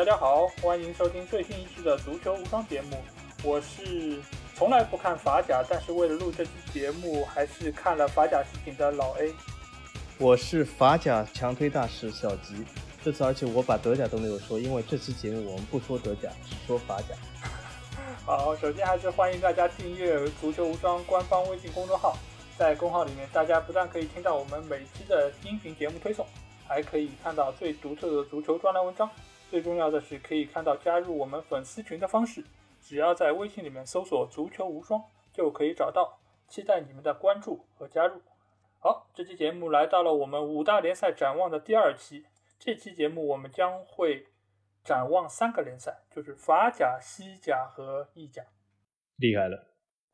大家好，欢迎收听最新一期的足球无双节目。我是从来不看法甲，但是为了录这期节目，还是看了法甲视频的老 A。我是法甲强推大使小吉。这次而且我把德甲都没有说，因为这期节目我们不说德甲，只说法甲。好，首先还是欢迎大家订阅足球无双官方微信公众号，在公号里面，大家不但可以听到我们每期的音频节目推送，还可以看到最独特的足球专栏文章。最重要的是，可以看到加入我们粉丝群的方式，只要在微信里面搜索“足球无双”就可以找到。期待你们的关注和加入。好，这期节目来到了我们五大联赛展望的第二期。这期节目我们将会展望三个联赛，就是法甲、西甲和意甲。厉害了！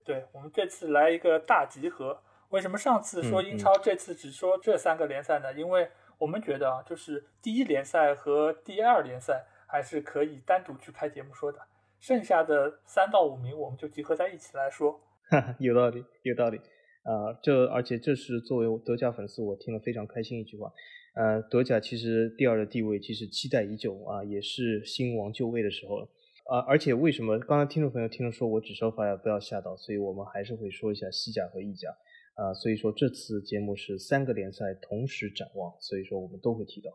对我们这次来一个大集合。为什么上次说英超，这次只说这三个联赛呢？因为我们觉得啊，就是第一联赛和第二联赛还是可以单独去开节目说的，剩下的三到五名我们就集合在一起来说。有道理，有道理啊！这而且这是作为德甲粉丝，我听了非常开心一句话。呃，德甲其实第二的地位其实期待已久啊，也是新王就位的时候了啊！而且为什么刚才听众朋友听了说我只说法甲不要吓到，所以我们还是会说一下西甲和意甲。啊，所以说这次节目是三个联赛同时展望，所以说我们都会提到。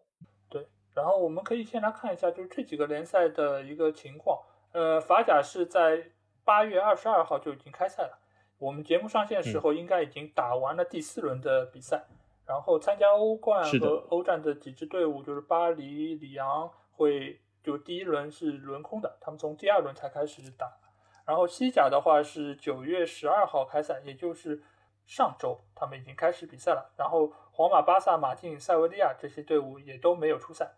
对，然后我们可以先来看一下，就是这几个联赛的一个情况。呃，法甲是在八月二十二号就已经开赛了，我们节目上线的时候应该已经打完了第四轮的比赛。然后参加欧冠和欧战的几支队伍，就是巴黎、里昂，会就第一轮是轮空的，他们从第二轮才开始打。然后西甲的话是九月十二号开赛，也就是。上周他们已经开始比赛了，然后皇马、巴萨、马竞、塞维利亚这些队伍也都没有出赛。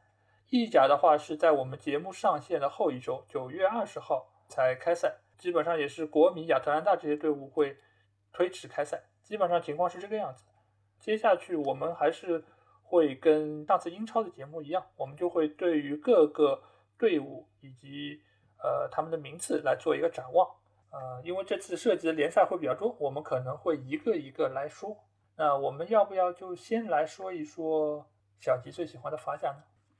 意甲的话是在我们节目上线的后一周，九月二十号才开赛，基本上也是国米、亚特兰大这些队伍会推迟开赛，基本上情况是这个样子。接下去我们还是会跟上次英超的节目一样，我们就会对于各个队伍以及呃他们的名次来做一个展望。呃，因为这次涉及的联赛会比较多，我们可能会一个一个来说。那我们要不要就先来说一说小吉最喜欢的法甲呢？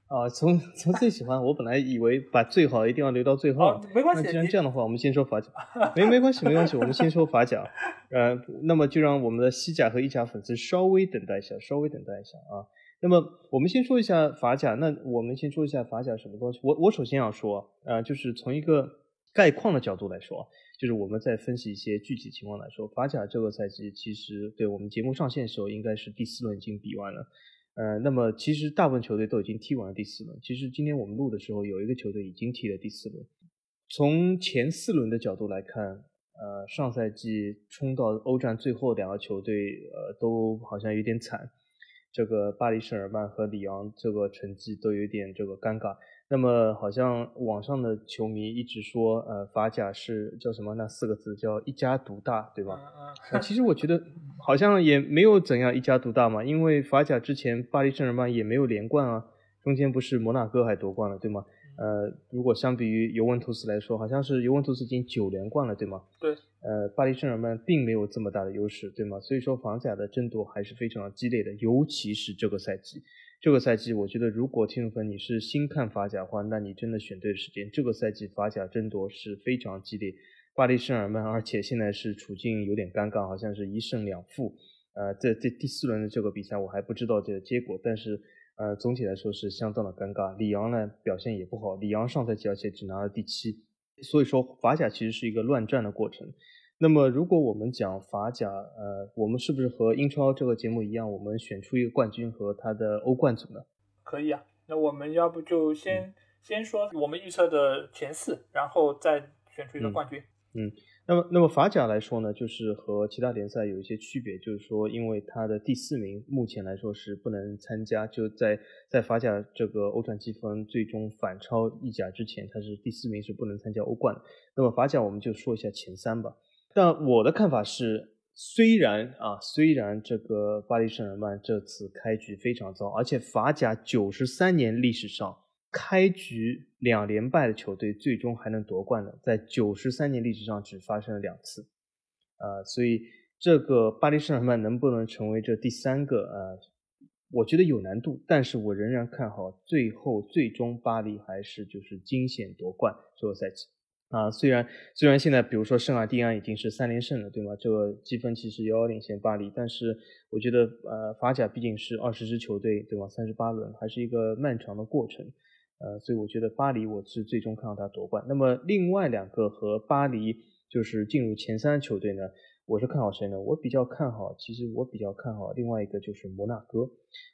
啊，从从最喜欢，我本来以为把最好一定要留到最后。没关系。那既然这样的话，我们先说法甲。没没关系，没关系，我们先说法甲。呃，那么就让我们的西甲和意甲粉丝稍微等待一下，稍微等待一下啊。那么我们先说一下法甲。那我们先说一下法甲什么东西？我我首先要说，呃，就是从一个概况的角度来说。就是我们在分析一些具体情况来说，法甲这个赛季其实对我们节目上线的时候应该是第四轮已经比完了，呃，那么其实大部分球队都已经踢完了第四轮。其实今天我们录的时候，有一个球队已经踢了第四轮。从前四轮的角度来看，呃，上赛季冲到欧战最后两个球队，呃，都好像有点惨。这个巴黎圣日耳曼和里昂这个成绩都有点这个尴尬。那么好像网上的球迷一直说，呃，法甲是叫什么？那四个字叫一家独大，对吧？其实我觉得好像也没有怎样一家独大嘛，因为法甲之前巴黎圣日耳曼也没有连冠啊，中间不是摩纳哥还夺冠了，对吗？呃，如果相比于尤文图斯来说，好像是尤文图斯已经九连冠了，对吗？对。呃，巴黎圣日耳曼并没有这么大的优势，对吗？所以说法甲的争夺还是非常激烈的，尤其是这个赛季。这个赛季，我觉得如果听众朋友你是新看法甲的话，那你真的选对时间。这个赛季法甲争夺是非常激烈，巴黎圣日耳曼，而且现在是处境有点尴尬，好像是一胜两负。呃，在这第四轮的这个比赛，我还不知道这个结果，但是呃，总体来说是相当的尴尬。里昂呢表现也不好，里昂上赛季而且只拿了第七，所以说法甲其实是一个乱战的过程。那么，如果我们讲法甲，呃，我们是不是和英超这个节目一样，我们选出一个冠军和他的欧冠组呢？可以啊，那我们要不就先先说我们预测的前四，然后再选出一个冠军。嗯，那么那么法甲来说呢，就是和其他联赛有一些区别，就是说，因为它的第四名目前来说是不能参加，就在在法甲这个欧战积分最终反超意甲之前，它是第四名是不能参加欧冠的。那么法甲我们就说一下前三吧。但我的看法是，虽然啊，虽然这个巴黎圣日耳曼这次开局非常糟，而且法甲九十三年历史上开局两连败的球队最终还能夺冠的，在九十三年历史上只发生了两次，啊，所以这个巴黎圣日耳曼能不能成为这第三个啊我觉得有难度，但是我仍然看好最后最终巴黎还是就是惊险夺冠这个赛季。啊。虽然虽然现在比如说圣尔蒂安已经是三连胜了，对吗？这个积分其实遥遥领先巴黎，但是我觉得呃法甲毕竟是二十支球队，对吧？三十八轮还是一个漫长的过程，呃，所以我觉得巴黎我是最终看到他夺冠。那么另外两个和巴黎就是进入前三球队呢？我是看好谁呢？我比较看好，其实我比较看好另外一个就是摩纳哥。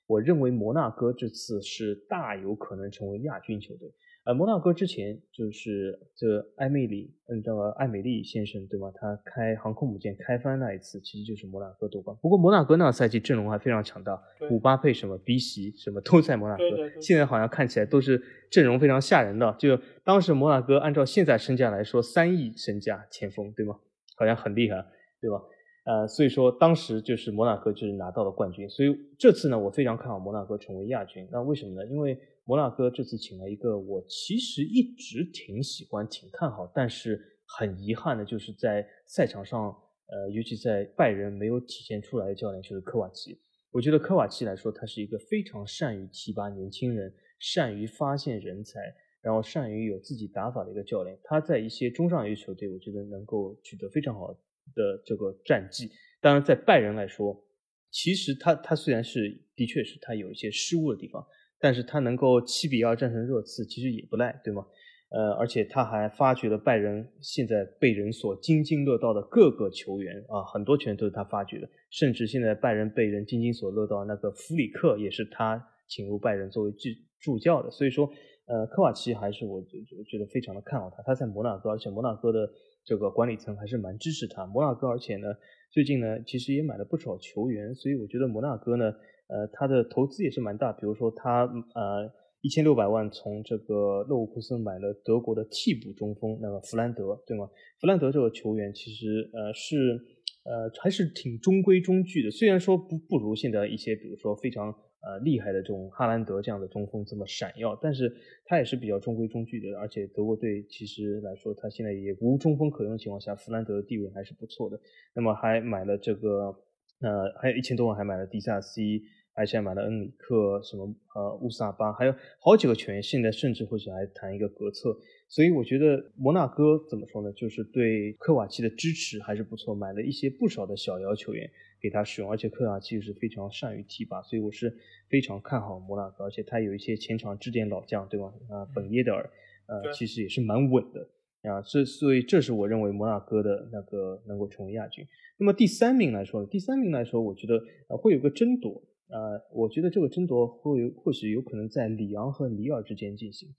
我认为摩纳哥这次是大有可能成为亚军球队。呃，摩纳哥之前就是这艾米丽，嗯，这个艾美丽先生对吗？他开航空母舰开翻那一次，其实就是摩纳哥夺冠。不过摩纳哥那个赛季阵容还非常强大，姆巴佩什么、鼻席什么都在摩纳哥。现在好像看起来都是阵容非常吓人的。就当时摩纳哥按照现在身价来说，三亿身价前锋对吗？好像很厉害。对吧？呃，所以说当时就是摩纳哥就是拿到了冠军，所以这次呢，我非常看好摩纳哥成为亚军。那为什么呢？因为摩纳哥这次请了一个我其实一直挺喜欢、挺看好，但是很遗憾的就是在赛场上，呃，尤其在拜仁没有体现出来的教练就是科瓦奇。我觉得科瓦奇来说，他是一个非常善于提拔年轻人、善于发现人才，然后善于有自己打法的一个教练。他在一些中上游球队，我觉得能够取得非常好。的这个战绩，当然在拜仁来说，其实他他虽然是的确是他有一些失误的地方，但是他能够七比二战胜热刺，其实也不赖，对吗？呃，而且他还发掘了拜仁现在被人所津津乐道的各个球员啊，很多球员都是他发掘的，甚至现在拜仁被人津津所乐道那个弗里克也是他请入拜仁作为助助教的，所以说，呃，科瓦奇还是我我觉得非常的看好他，他在摩纳哥，而且摩纳哥的。这个管理层还是蛮支持他，摩纳哥，而且呢，最近呢，其实也买了不少球员，所以我觉得摩纳哥呢，呃，他的投资也是蛮大，比如说他呃一千六百万从这个勒沃库森买了德国的替补中锋那个弗兰德，对吗？弗兰德这个球员其实呃是呃还是挺中规中矩的，虽然说不不如现在一些，比如说非常。呃，厉害的这种哈兰德这样的中锋这么闪耀，但是他也是比较中规中矩的，而且德国队其实来说，他现在也无中锋可用的情况下，弗兰德的地位还是不错的。那么还买了这个，呃，还有一千多万还买了迪萨西，而且还买了恩里克，什么呃乌萨巴，还有好几个球员，现在甚至或许还谈一个格策。所以我觉得摩纳哥怎么说呢，就是对科瓦奇的支持还是不错，买了一些不少的小妖球员。给他使用，而且科瓦奇是非常善于提拔，所以我是非常看好摩纳哥，而且他有一些前场支点老将，对吧？啊，本耶德尔，呃，其实也是蛮稳的啊。这所以这是我认为摩纳哥的那个能够成为亚军。那么第三名来说，第三名来说，我觉得呃会有个争夺，呃，我觉得这个争夺会或许有可能在里昂和里尔之间进行。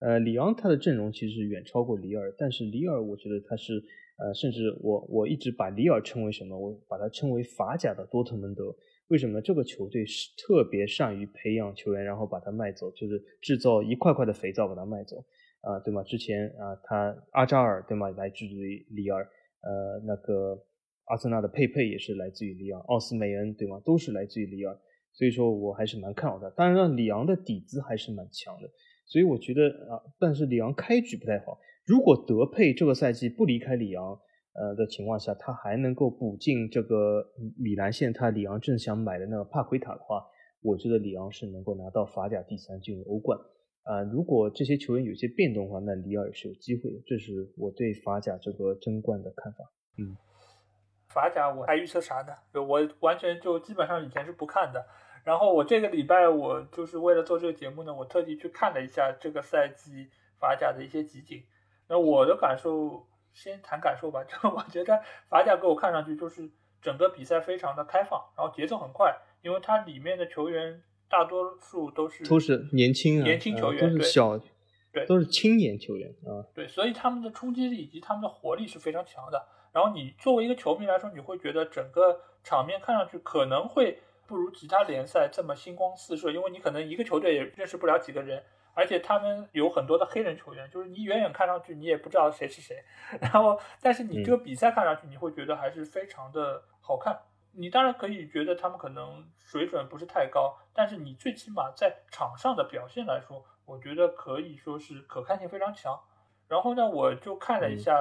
呃，里昂他的阵容其实远超过里尔，但是里尔我觉得他是。呃，甚至我我一直把里尔称为什么？我把它称为法甲的多特蒙德。为什么？这个球队是特别善于培养球员，然后把它卖走，就是制造一块块的肥皂把它卖走，啊，对吗？之前啊，他阿扎尔对吗？来自于里尔，呃，那个阿森纳的佩佩也是来自于里尔，奥斯梅恩对吗？都是来自于里尔。所以说我还是蛮看好的。当然了，里昂的底子还是蛮强的，所以我觉得啊，但是里昂开局不太好。如果德佩这个赛季不离开里昂，呃的情况下，他还能够补进这个米兰线，他里昂正想买的那个帕奎塔的话，我觉得里昂是能够拿到法甲第三，进入欧冠。啊，如果这些球员有些变动的话，那里尔也是有机会的。这是我对法甲这个争冠的看法。嗯，法甲我还预测啥呢？我完全就基本上以前是不看的。然后我这个礼拜我就是为了做这个节目呢，我特地去看了一下这个赛季法甲的一些集锦。那我的感受，先谈感受吧。就我觉得法甲给我看上去就是整个比赛非常的开放，然后节奏很快，因为它里面的球员大多数都是都是年轻啊，年轻球员，都是小，对，都是青年球员啊。对，所以他们的冲击力以及他们的活力是非常强的。然后你作为一个球迷来说，你会觉得整个场面看上去可能会不如其他联赛这么星光四射，因为你可能一个球队也认识不了几个人。而且他们有很多的黑人球员，就是你远远看上去你也不知道谁是谁，然后但是你这个比赛看上去你会觉得还是非常的好看。你当然可以觉得他们可能水准不是太高，但是你最起码在场上的表现来说，我觉得可以说是可看性非常强。然后呢，我就看了一下，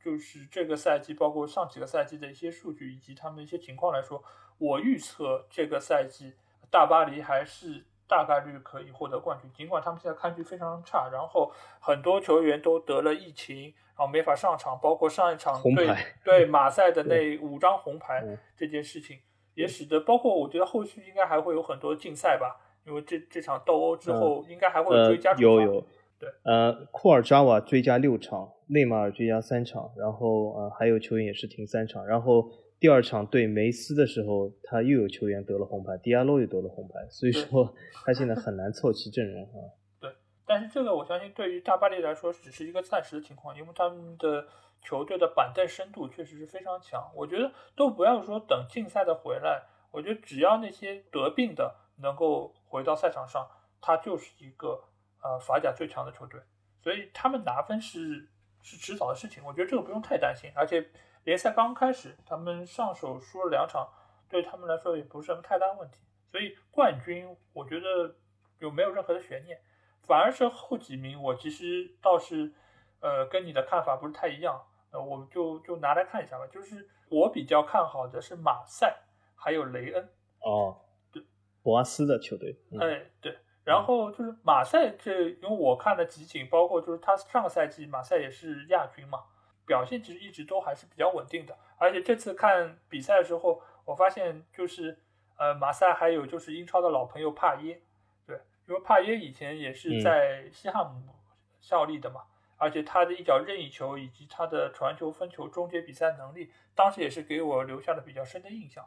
就是这个赛季包括上几个赛季的一些数据以及他们的一些情况来说，我预测这个赛季大巴黎还是大概率可以获得冠军。尽管他们现在看局非常差，然后很多球员都得了疫情，然后没法上场，包括上一场对对马赛的 那五张红牌这件事情，也使得包括我觉得后续应该还会有很多竞赛吧，因为这这场斗殴之后应该还会追加有有。对，呃，库尔扎瓦追加六场，内马尔追加三场，然后呃还有球员也是停三场，然后第二场对梅斯的时候，他又有球员得了红牌，迪亚洛又得了红牌，所以说他现在很难凑齐阵容啊。对，但是这个我相信对于大巴黎来说只是一个暂时的情况，因为他们的球队的板凳深度确实是非常强。我觉得都不要说等竞赛的回来，我觉得只要那些得病的能够回到赛场上，他就是一个。呃，法甲最强的球队，所以他们拿分是是迟早的事情，我觉得这个不用太担心。而且联赛刚开始，他们上手输了两场，对他们来说也不是什么太大问题。所以冠军，我觉得有没有任何的悬念。反而是后几名，我其实倒是呃跟你的看法不是太一样。呃，我们就就拿来看一下吧。就是我比较看好的是马赛，还有雷恩。哦，对，博阿斯的球队。哎，对。然后就是马赛，这因为我看了集锦，包括就是他上个赛季马赛也是亚军嘛，表现其实一直都还是比较稳定的。而且这次看比赛的时候，我发现就是呃马赛还有就是英超的老朋友帕耶，对，因为帕耶以前也是在西汉姆效力的嘛，而且他的一脚任意球以及他的传球、分球、终结比赛能力，当时也是给我留下了比较深的印象。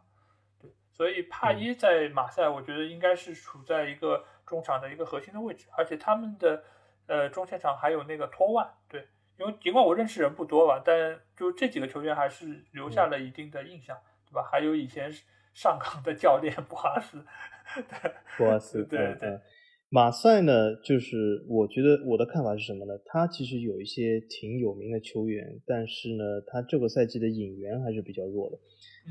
对，所以帕耶在马赛，我觉得应该是处在一个。中场的一个核心的位置，而且他们的呃中前场还有那个托万，对，因为尽管我认识人不多吧，但就这几个球员还是留下了一定的印象，对吧？还有以前上港的教练博阿斯，博阿斯，对对。马赛呢，就是我觉得我的看法是什么呢？他其实有一些挺有名的球员，但是呢，他这个赛季的引援还是比较弱的。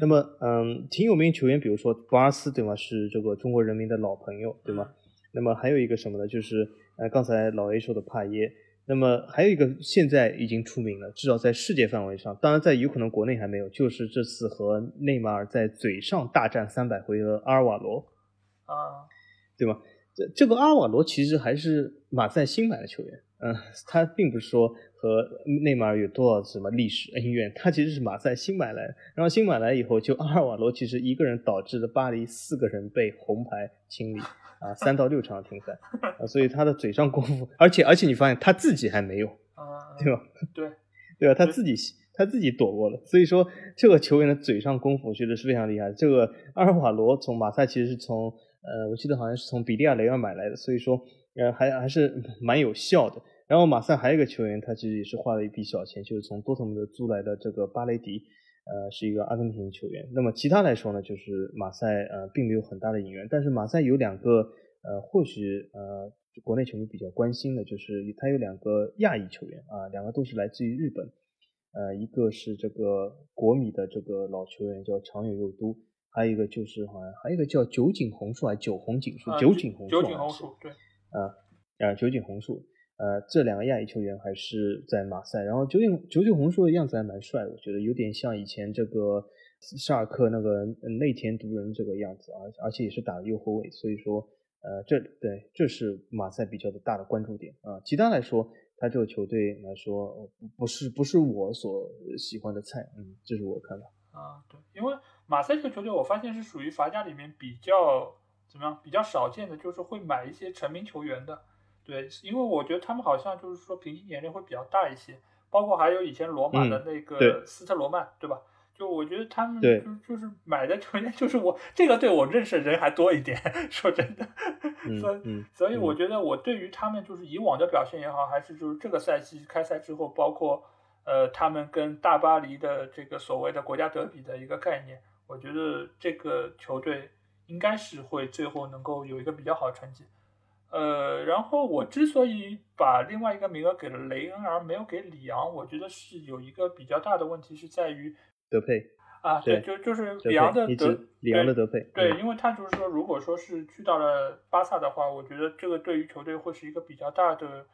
那么，嗯，挺有名球员，比如说博阿斯，对吗？是这个中国人民的老朋友，对吗？那么还有一个什么呢？就是呃，刚才老 A 说的帕耶。那么还有一个现在已经出名了，至少在世界范围上，当然在有可能国内还没有，就是这次和内马尔在嘴上大战三百回合，阿尔瓦罗啊，对吗？这这个阿尔瓦罗其实还是马赛新买的球员，嗯，他并不是说和内马尔有多少什么历史恩怨，他其实是马赛新买来的，然后新买来以后，就阿尔瓦罗其实一个人导致了巴黎四个人被红牌清理。啊，三到六场停赛，啊，所以他的嘴上功夫，而且而且你发现他自己还没有，对吧？对，对吧？他自己他自己躲过了，所以说这个球员的嘴上功夫，我觉得是非常厉害。这个阿尔瓦罗从马赛其实是从呃，我记得好像是从比利亚雷尔买来的，所以说呃还还是蛮有效的。然后马赛还有一个球员，他其实也是花了一笔小钱，就是从多特蒙德租来的这个巴雷迪。呃，是一个阿根廷球员。那么其他来说呢，就是马赛呃，并没有很大的引援。但是马赛有两个呃，或许呃，国内球迷比较关心的，就是他有两个亚裔球员啊，两个都是来自于日本。呃，一个是这个国米的这个老球员叫长野佑都，还有一个就是好像还有一个叫酒井宏树还是酒红井树？酒井宏树。酒井宏树，对。啊啊，酒井宏树。呃，这两个亚裔球员还是在马赛，然后九井九井宏树的样子还蛮帅，我觉得有点像以前这个沙尔克那个内田独人这个样子啊，而且也是打的右后卫，所以说呃，这对这是马赛比较的大的关注点啊。其他来说，他这个球队来说不是不是我所喜欢的菜，嗯，这是我看法啊。对，因为马赛这个球队，我发现是属于法甲里面比较怎么样，比较少见的，就是会买一些成名球员的。对，因为我觉得他们好像就是说平均年龄会比较大一些，包括还有以前罗马的那个斯特罗曼，对吧？就我觉得他们就就是买的球员就是我这个队我认识的人还多一点，说真的，所以所以我觉得我对于他们就是以往的表现也好，还是就是这个赛季开赛之后，包括呃他们跟大巴黎的这个所谓的国家德比的一个概念，我觉得这个球队应该是会最后能够有一个比较好的成绩。呃，然后我之所以把另外一个名额给了雷恩而没有给里昂，我觉得是有一个比较大的问题是在于德佩啊，对，就就是里昂的德里昂的德佩，对，因为他就是说，如果说是去到了巴萨的话，我觉得这个对于球队会是一个比较大的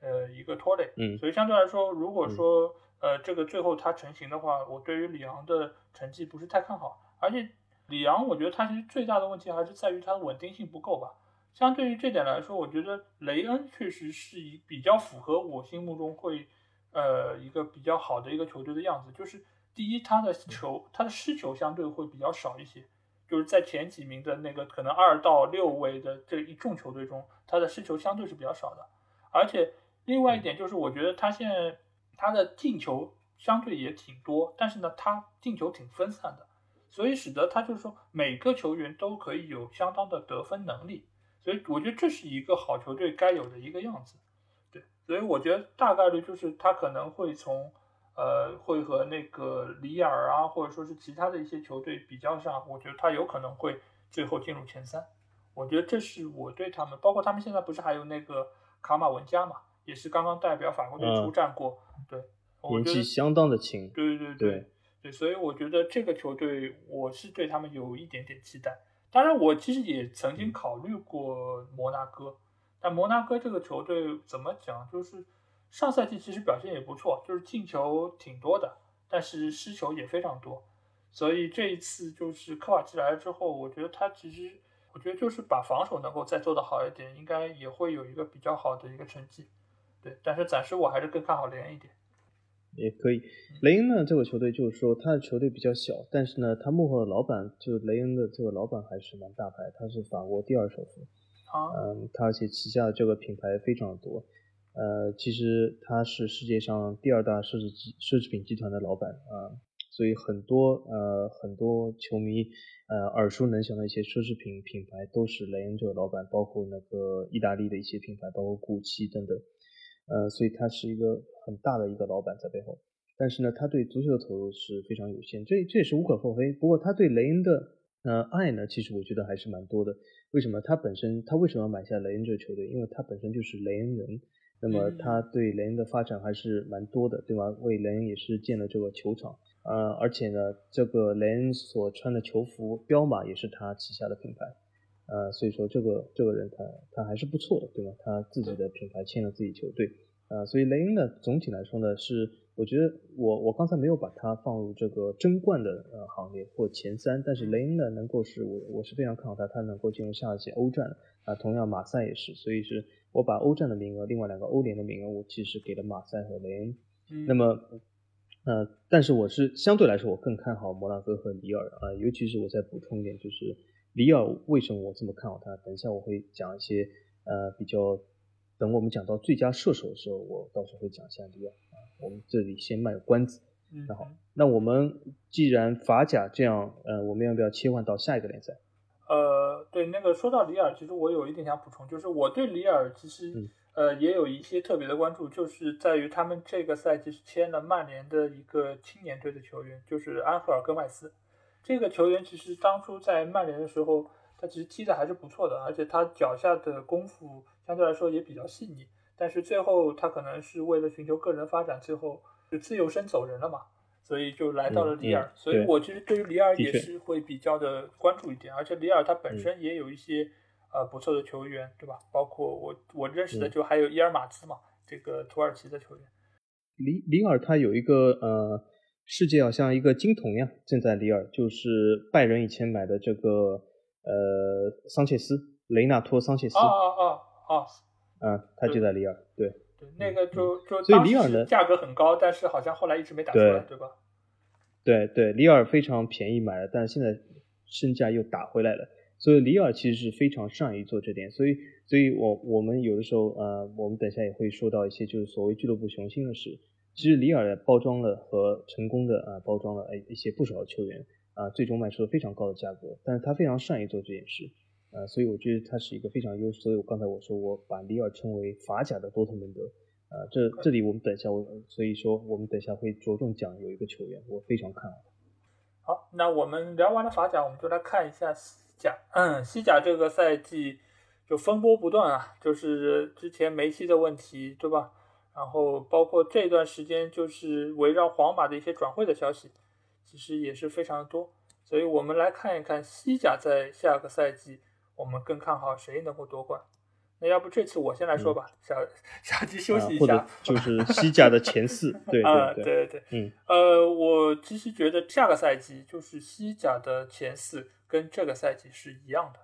呃一个拖累，嗯，所以相对来说，如果说呃这个最后他成型的话，我对于里昂的成绩不是太看好，而且里昂，我觉得他其实最大的问题还是在于他的稳定性不够吧。相对于这点来说，我觉得雷恩确实是一比较符合我心目中会，呃，一个比较好的一个球队的样子。就是第一，他的球，他的失球相对会比较少一些，就是在前几名的那个可能二到六位的这一众球队中，他的失球相对是比较少的。而且另外一点就是，我觉得他现在他的进球相对也挺多，但是呢，他进球挺分散的，所以使得他就是说每个球员都可以有相当的得分能力。所以我觉得这是一个好球队该有的一个样子，对，所以我觉得大概率就是他可能会从，呃，会和那个里尔啊，或者说是其他的一些球队比较上，我觉得他有可能会最后进入前三。我觉得这是我对他们，包括他们现在不是还有那个卡马文加嘛，也是刚刚代表法国队出战过，对，年纪相当的轻，对对对对，所以我觉得这个球队我是对他们有一点点期待。当然，我其实也曾经考虑过摩纳哥，但摩纳哥这个球队怎么讲，就是上赛季其实表现也不错，就是进球挺多的，但是失球也非常多。所以这一次就是科瓦奇来了之后，我觉得他其实，我觉得就是把防守能够再做得好一点，应该也会有一个比较好的一个成绩。对，但是暂时我还是更看好连一点。也可以，雷恩呢这个球队就是说他的球队比较小，但是呢他幕后的老板就雷恩的这个老板还是蛮大牌，他是法国第二首富，嗯，他而且旗下的这个品牌非常多，呃，其实他是世界上第二大奢侈奢侈品集团的老板啊，所以很多呃很多球迷呃耳熟能详的一些奢侈品品牌都是雷恩这个老板，包括那个意大利的一些品牌，包括古奇等等。呃，所以他是一个很大的一个老板在背后，但是呢，他对足球的投入是非常有限，这这也是无可厚非。不过他对雷恩的呃爱呢，其实我觉得还是蛮多的。为什么？他本身他为什么要买下雷恩这个球队？因为他本身就是雷恩人，那么他对雷恩的发展还是蛮多的，对吧？为雷恩也是建了这个球场，呃，而且呢，这个雷恩所穿的球服彪马也是他旗下的品牌。呃，所以说这个这个人他他还是不错的，对吧？他自己的品牌签了自己球队，呃，所以雷恩呢，总体来说呢，是我觉得我我刚才没有把他放入这个争冠的呃行列或前三，但是雷恩呢，能够是我我是非常看好他，他能够进入下一届欧战啊，同样马赛也是，所以是我把欧战的名额，另外两个欧联的名额，我其实给了马赛和雷恩。那么呃，但是我是相对来说我更看好摩纳哥和里尔啊，尤其是我再补充一点就是。里尔为什么我这么看好他？等一下我会讲一些呃比较，等我们讲到最佳射手的时候，我到时候会讲一下里尔啊。我们这里先卖个关子。那好，那我们既然法甲这样，呃，我们要不要切换到下一个联赛？呃，对，那个说到里尔，其实我有一点想补充，就是我对里尔其实呃也有一些特别的关注，就是在于他们这个赛季是签了曼联的一个青年队的球员，就是安赫尔戈麦斯。这个球员其实当初在曼联的时候，他其实踢的还是不错的，而且他脚下的功夫相对来说也比较细腻。但是最后他可能是为了寻求个人发展，最后就自由身走人了嘛，所以就来到了里尔。所以我其实对于里尔也是会比较的关注一点，而且里尔他本身也有一些呃不错的球员，对吧？包括我我认识的就还有伊尔马兹嘛，这个土耳其的球员。里里尔他有一个呃。世界好像一个金童样，正在里尔，就是拜仁以前买的这个呃桑切斯，雷纳托桑切斯。啊啊啊啊！嗯，他就在里尔，对。对，那个就就所以里尔的价格很高，但是好像后来一直没打出来，对吧？对对，里尔非常便宜买了，但是现在身价又打回来了，所以里尔其实是非常善于做这点，所以所以我我们有的时候呃，我们等下也会说到一些就是所谓俱乐部雄心的事。其实里尔包装了和成功的啊包装了诶一些不少的球员啊，最终卖出了非常高的价格，但是他非常善于做这件事，啊，所以我觉得他是一个非常优秀。所以我刚才我说我把里尔称为法甲的多特蒙德，啊，这这里我们等一下我所以说我们等一下会着重讲有一个球员我非常看好。好，那我们聊完了法甲，我们就来看一下西甲。嗯，西甲这个赛季就风波不断啊，就是之前梅西的问题，对吧？然后包括这段时间，就是围绕皇马的一些转会的消息，其实也是非常的多。所以我们来看一看西甲在下个赛季，我们更看好谁能够夺冠。那要不这次我先来说吧，下下期休息一下。就 是西甲的前四，对对对对对，嗯，呃，我其实觉得下个赛季就是西甲的前四跟这个赛季是一样的，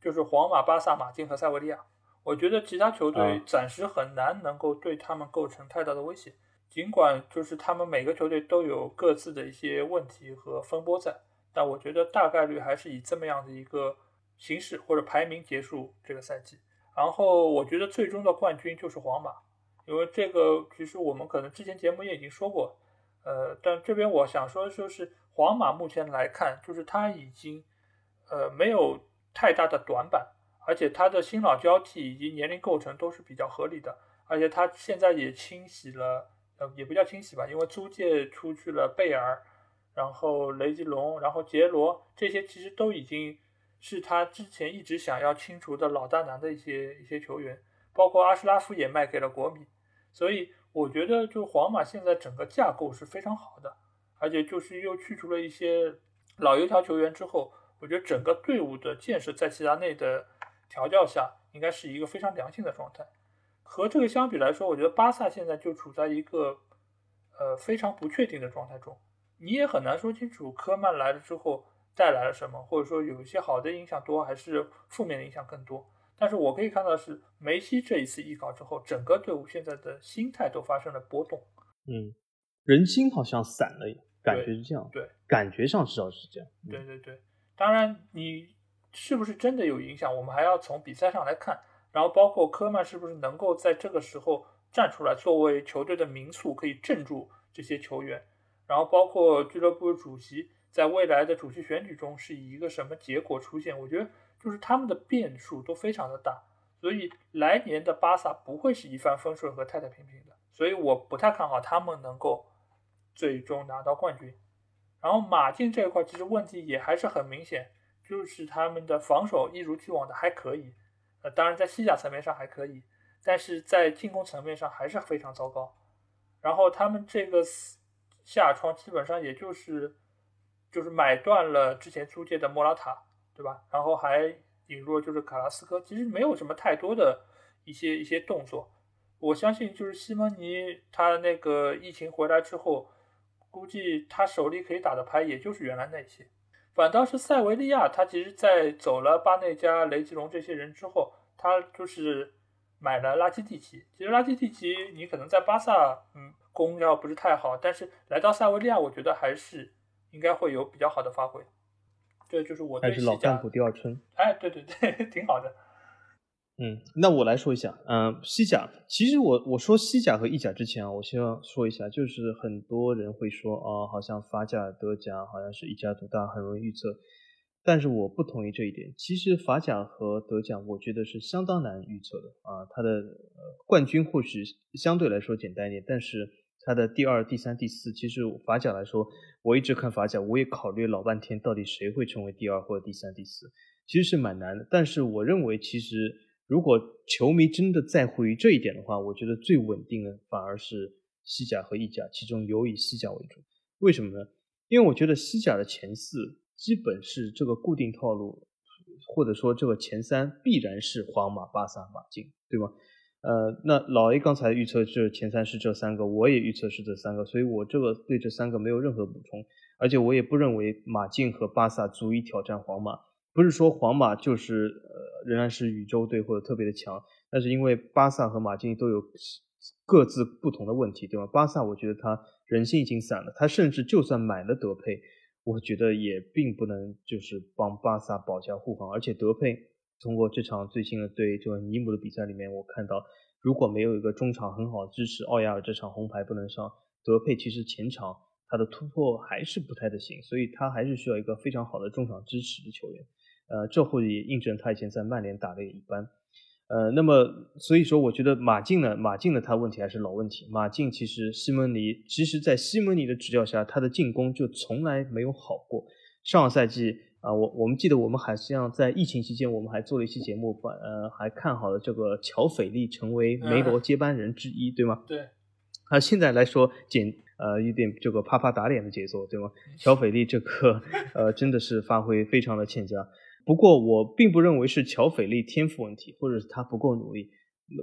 就是皇马、巴萨、马竞和塞维利亚。我觉得其他球队暂时很难能够对他们构成太大的威胁，尽管就是他们每个球队都有各自的一些问题和风波在，但我觉得大概率还是以这么样的一个形式或者排名结束这个赛季。然后我觉得最终的冠军就是皇马，因为这个其实我们可能之前节目也已经说过，呃，但这边我想说的就是皇马目前来看，就是他已经呃没有太大的短板，而且他的新老交替以及年龄构成都是比较合理的，而且他现在也清洗了，呃，也不叫清洗吧，因为租借出去了贝尔，然后雷吉隆，然后杰罗这些其实都已经。是他之前一直想要清除的老大难的一些一些球员，包括阿什拉夫也卖给了国米，所以我觉得就皇马现在整个架构是非常好的，而且就是又去除了一些老油条球员之后，我觉得整个队伍的建设在齐达内的调教下，应该是一个非常良性的状态。和这个相比来说，我觉得巴萨现在就处在一个呃非常不确定的状态中，你也很难说清楚科曼来了之后。带来了什么，或者说有一些好的影响多，还是负面的影响更多？但是我可以看到是梅西这一次艺考之后，整个队伍现在的心态都发生了波动。嗯，人心好像散了，感觉是这样。对，感觉上至少是这样。对对对，当然你是不是真的有影响，我们还要从比赛上来看。然后包括科曼是不是能够在这个时候站出来，作为球队的名宿，可以镇住这些球员。然后包括俱乐部主席。在未来的主席选举中是以一个什么结果出现？我觉得就是他们的变数都非常的大，所以来年的巴萨不会是一帆风顺和太太平平的，所以我不太看好他们能够最终拿到冠军。然后马竞这一块其实问题也还是很明显，就是他们的防守一如既往的还可以，呃，当然在西甲层面上还可以，但是在进攻层面上还是非常糟糕。然后他们这个下窗基本上也就是。就是买断了之前租借的莫拉塔，对吧？然后还引入就是卡拉斯科，其实没有什么太多的一些一些动作。我相信就是西蒙尼他那个疫情回来之后，估计他手里可以打的牌也就是原来那些。反倒是塞维利亚，他其实，在走了巴内加、雷吉隆这些人之后，他就是买了拉基蒂奇。其实拉基蒂奇你可能在巴萨，嗯，功要不是太好，但是来到塞维利亚，我觉得还是。应该会有比较好的发挥，这就是我还是老干部第二春。哎，对对对，挺好的。嗯，那我来说一下，嗯，西甲。其实我我说西甲和意甲之前啊，我希望说一下，就是很多人会说啊，好像法甲、德甲好像是一家独大，很容易预测。但是我不同意这一点。其实法甲和德甲，我觉得是相当难预测的啊。它的冠军或许相对来说简单一点，但是它的第二、第三、第四，其实法甲来说。我一直看法甲，我也考虑老半天，到底谁会成为第二或者第三、第四，其实是蛮难的。但是我认为，其实如果球迷真的在乎于这一点的话，我觉得最稳定的反而是西甲和意甲，其中尤以西甲为主。为什么呢？因为我觉得西甲的前四基本是这个固定套路，或者说这个前三必然是皇马、巴萨、马竞，对吗？呃，那老 A 刚才预测这前三是这三个，我也预测是这三个，所以我这个对这三个没有任何补充，而且我也不认为马竞和巴萨足以挑战皇马。不是说皇马就是呃仍然是宇宙队或者特别的强，但是因为巴萨和马竞都有各自不同的问题，对吧？巴萨我觉得他人心已经散了，他甚至就算买了德佩，我觉得也并不能就是帮巴萨保驾护航，而且德佩。通过这场最新的对这个尼姆的比赛里面，我看到如果没有一个中场很好的支持，奥亚尔这场红牌不能上，德佩其实前场他的突破还是不太的行，所以他还是需要一个非常好的中场支持的球员。呃，这或者也印证他以前在曼联打的也一般。呃，那么所以说，我觉得马竞呢，马竞呢他问题还是老问题。马竞其实西蒙尼，其实在西蒙尼的执教下，他的进攻就从来没有好过。上个赛季。啊，我我们记得我们好像在疫情期间，我们还做了一期节目，把呃还看好了这个乔斐利成为梅罗接班人之一，对吗？对。啊，现在来说简呃有点这个啪啪打脸的节奏，对吗？乔斐利这个呃真的是发挥非常的欠佳。不过我并不认为是乔斐利天赋问题，或者是他不够努力。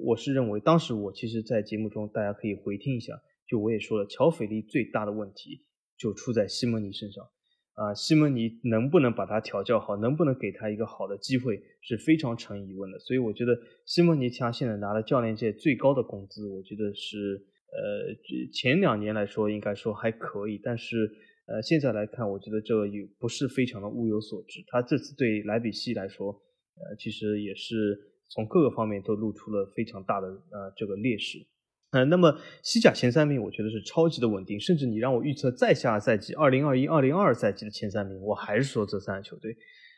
我是认为，当时我其实，在节目中大家可以回听一下，就我也说了，乔斐利最大的问题就出在西蒙尼身上。啊，西蒙尼能不能把他调教好，能不能给他一个好的机会，是非常成疑问的。所以我觉得西蒙尼他现在拿了教练界最高的工资，我觉得是呃前两年来说应该说还可以，但是呃现在来看，我觉得这个有不是非常的物有所值。他这次对莱比锡来说，呃其实也是从各个方面都露出了非常大的呃这个劣势。呃，那么西甲前三名，我觉得是超级的稳定，甚至你让我预测再下赛季二零二一、二零二二赛季的前三名，我还是说这三个球队。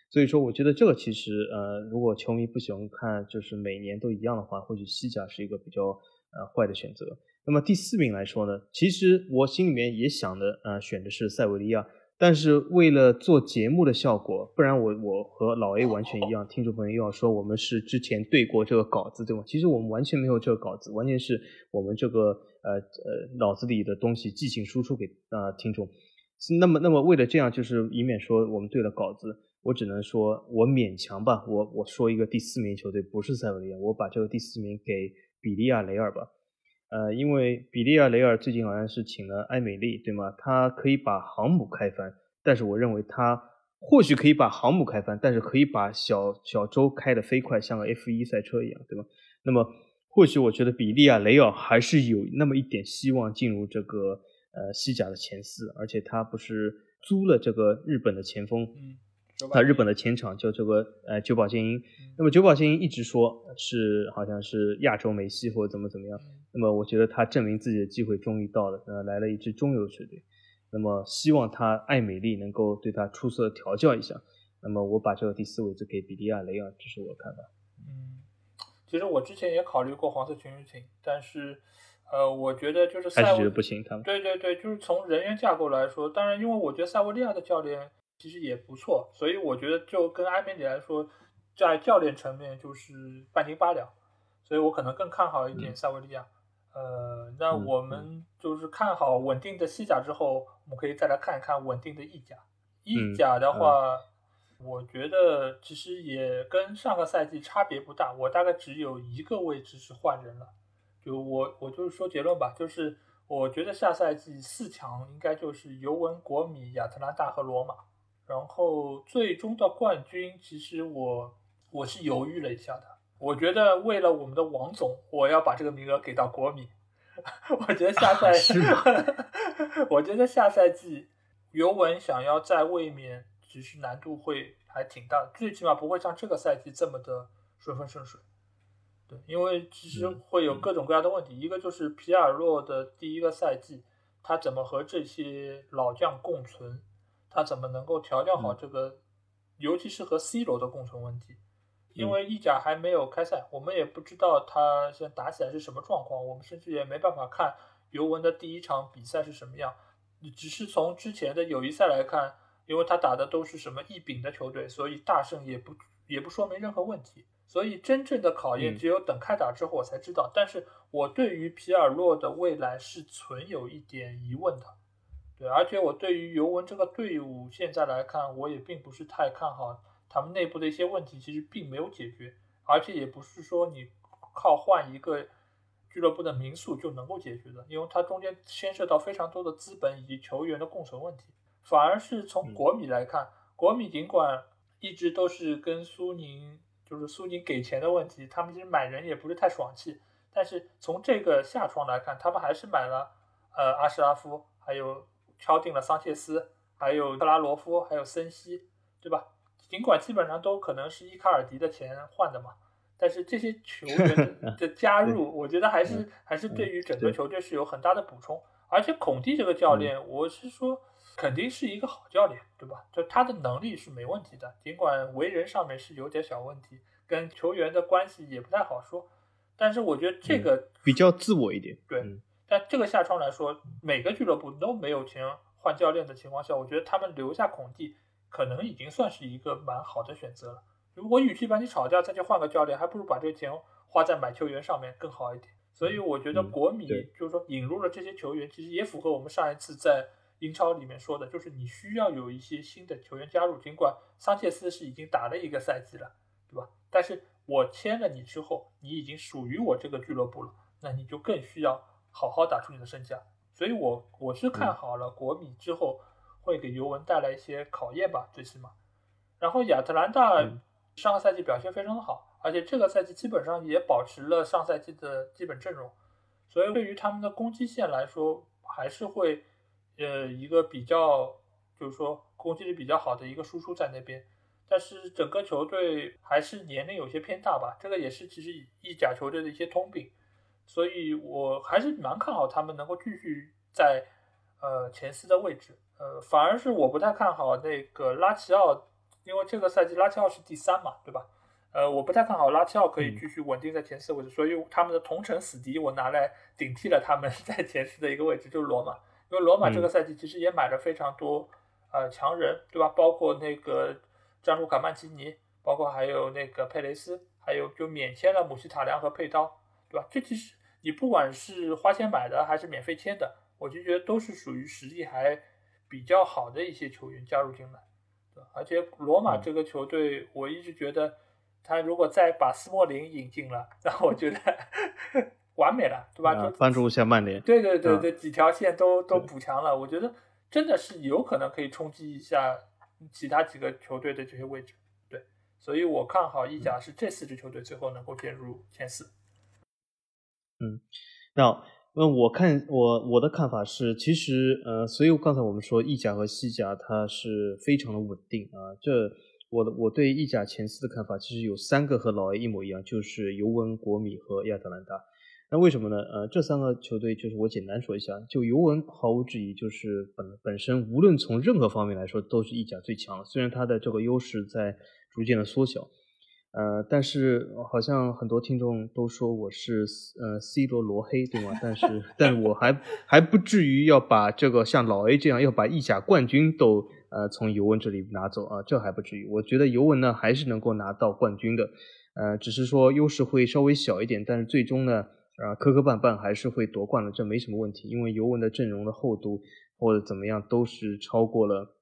所以说，我觉得这个其实呃，如果球迷不喜欢看就是每年都一样的话，或许西甲是一个比较呃坏的选择。那么第四名来说呢，其实我心里面也想的呃，选的是塞维利亚。但是为了做节目的效果，不然我我和老 A 完全一样，听众朋友又要说我们是之前对过这个稿子，对吗？其实我们完全没有这个稿子，完全是我们这个呃呃脑子里的东西即兴输出给啊听众。那么那么为了这样，就是以免说我们对了稿子，我只能说我勉强吧，我我说一个第四名球队不是塞维利亚，我把这个第四名给比利亚雷尔吧。呃，因为比利亚雷尔最近好像是请了埃美丽，对吗？他可以把航母开翻，但是我认为他或许可以把航母开翻，但是可以把小小舟开得飞快，像个 F 一赛车一样，对吗？那么或许我觉得比利亚雷尔还是有那么一点希望进入这个呃西甲的前四，而且他不是租了这个日本的前锋。啊，日本的前场叫这个呃久保建英，那么久保建英一直说是好像是亚洲梅西或者怎么怎么样，那么我觉得他证明自己的机会终于到了，呃来了一支中游球队，那么希望他艾美丽能够对他出色的调教一下，那么我把这个第四位置给比利亚雷尔，这是我的看法。嗯，其实我之前也考虑过黄色全运群，但是呃我觉得就是还是觉得不行，他们对对对，就是从人员架构来说，当然因为我觉得塞维利亚的教练。其实也不错，所以我觉得就跟埃梅里来说，在教练层面就是半斤八两，所以我可能更看好一点塞维利亚。呃，那我们就是看好稳定的西甲之后，我们可以再来看一看稳定的意甲。意甲的话，我觉得其实也跟上个赛季差别不大，我大概只有一个位置是换人了。就我我就是说结论吧，就是我觉得下赛季四强应该就是尤文、国米、亚特兰大和罗马。然后最终的冠军，其实我我是犹豫了一下的。我觉得为了我们的王总，我要把这个名额给到国米。我觉得下赛季，我觉得下赛季尤文想要在卫冕，其实难度会还挺大的，最起码不会像这个赛季这么的顺风顺水。对，因为其实会有各种各样的问题。一个就是皮尔洛的第一个赛季，他怎么和这些老将共存？他怎么能够调教好这个，尤其是和 C 罗的共存问题？因为意甲还没有开赛，我们也不知道他现在打起来是什么状况，我们甚至也没办法看尤文的第一场比赛是什么样。只是从之前的友谊赛来看，因为他打的都是什么一丙的球队，所以大胜也不也不说明任何问题。所以真正的考验只有等开打之后我才知道。但是我对于皮尔洛的未来是存有一点疑问的。对，而且我对于尤文这个队伍现在来看，我也并不是太看好他们内部的一些问题，其实并没有解决，而且也不是说你靠换一个俱乐部的名宿就能够解决的，因为它中间牵涉到非常多的资本以及球员的共存问题。反而是从国米来看，国米尽管一直都是跟苏宁，就是苏宁给钱的问题，他们其实买人也不是太爽气，但是从这个下窗来看，他们还是买了呃阿什拉夫，还有。敲定了桑切斯，还有特拉罗夫，还有森西，对吧？尽管基本上都可能是伊卡尔迪的钱换的嘛，但是这些球员的 加入，我觉得还是还是对于整个球队是有很大的补充。而且孔蒂这个教练，我是说肯定是一个好教练，对吧？就他的能力是没问题的，尽管为人上面是有点小问题，跟球员的关系也不太好说。但是我觉得这个比较自我一点，对。但这个夏窗来说，每个俱乐部都没有钱换教练的情况下，我觉得他们留下孔蒂可能已经算是一个蛮好的选择了。如果与其把你炒掉再去换个教练，还不如把这个钱花在买球员上面更好一点。所以我觉得国米就是说引入了这些球员，其实也符合我们上一次在英超里面说的，就是你需要有一些新的球员加入。尽管桑切斯是已经打了一个赛季了，对吧？但是我签了你之后，你已经属于我这个俱乐部了，那你就更需要好好打出你的身价。所以，我我是看好了国米之后会给尤文带来一些考验吧，最起码。然后亚特兰大上个赛季表现非常的好，而且这个赛季基本上也保持了上赛季的基本阵容，所以对于他们的攻击线来说，还是会。呃，一个比较就是说攻击力比较好的一个输出在那边，但是整个球队还是年龄有些偏大吧，这个也是其实意甲球队的一些通病，所以我还是蛮看好他们能够继续在呃前四的位置，呃，反而是我不太看好那个拉齐奥，因为这个赛季拉齐奥是第三嘛，对吧？呃，我不太看好拉齐奥可以继续稳定在前四位置，所以他们的同城死敌我拿来顶替了他们 在前四的一个位置，就是罗马。因为罗马这个赛季其实也买了非常多呃强人，对吧？包括那个詹卢卡曼基尼，包括还有那个佩雷斯，还有就免签了姆希塔良和佩刀，对吧？这其实你不管是花钱买的还是免费签的，我就觉得都是属于实力还比较好的一些球员加入进来。对，而且罗马这个球队，我一直觉得他如果再把斯莫林引进了，那我觉得。完美了，对吧？就帮助一下曼联。对对对对，几条线都都补强了，我觉得真的是有可能可以冲击一下其他几个球队的这些位置。对，所以我看好意甲是这四支球队最后能够进入前四。嗯，那那我看我我的看法是，其实呃，所以刚才我们说意甲和西甲它是非常的稳定啊。这我的我对意甲前四的看法其实有三个和老 A 一模一样，就是尤文、国米和亚特兰大。那为什么呢？呃，这三个球队就是我简单说一下，就尤文毫无质疑就是本本身无论从任何方面来说都是意甲最强，虽然它的这个优势在逐渐的缩小，呃，但是好像很多听众都说我是呃 C 罗罗黑，对吗？但是但我还还不至于要把这个像老 A 这样要把意甲冠军都呃从尤文这里拿走啊，这还不至于。我觉得尤文呢还是能够拿到冠军的，呃，只是说优势会稍微小一点，但是最终呢。啊，磕磕绊绊还是会夺冠了，这没什么问题，因为尤文的阵容的厚度或者怎么样都是超过了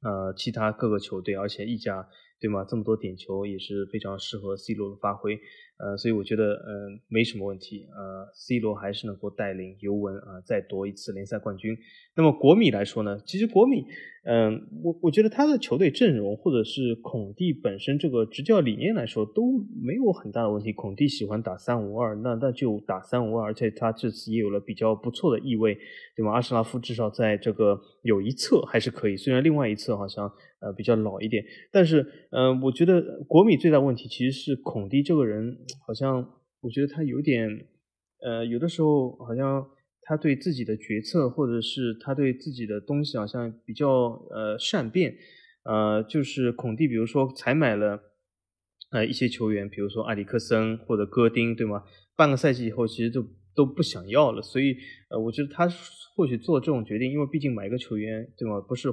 呃其他各个球队，而且意甲对吗？这么多点球也是非常适合 C 罗的发挥，呃，所以我觉得嗯没什么问题，呃，C 罗还是能够带领尤文啊再夺一次联赛冠军。那么国米来说呢，其实国米。嗯，我我觉得他的球队阵容或者是孔蒂本身这个执教理念来说都没有很大的问题。孔蒂喜欢打三五二，那那就打三五二，而且他这次也有了比较不错的意味，对吗？阿什拉夫至少在这个有一侧还是可以，虽然另外一侧好像呃比较老一点，但是嗯，我觉得国米最大问题其实是孔蒂这个人，好像我觉得他有点呃，有的时候好像。他对自己的决策，或者是他对自己的东西，好像比较呃善变，呃，就是孔蒂，比如说采买了呃一些球员，比如说埃里克森或者戈丁，对吗？半个赛季以后，其实就都不想要了。所以呃，我觉得他或许做这种决定，因为毕竟买一个球员，对吗？不是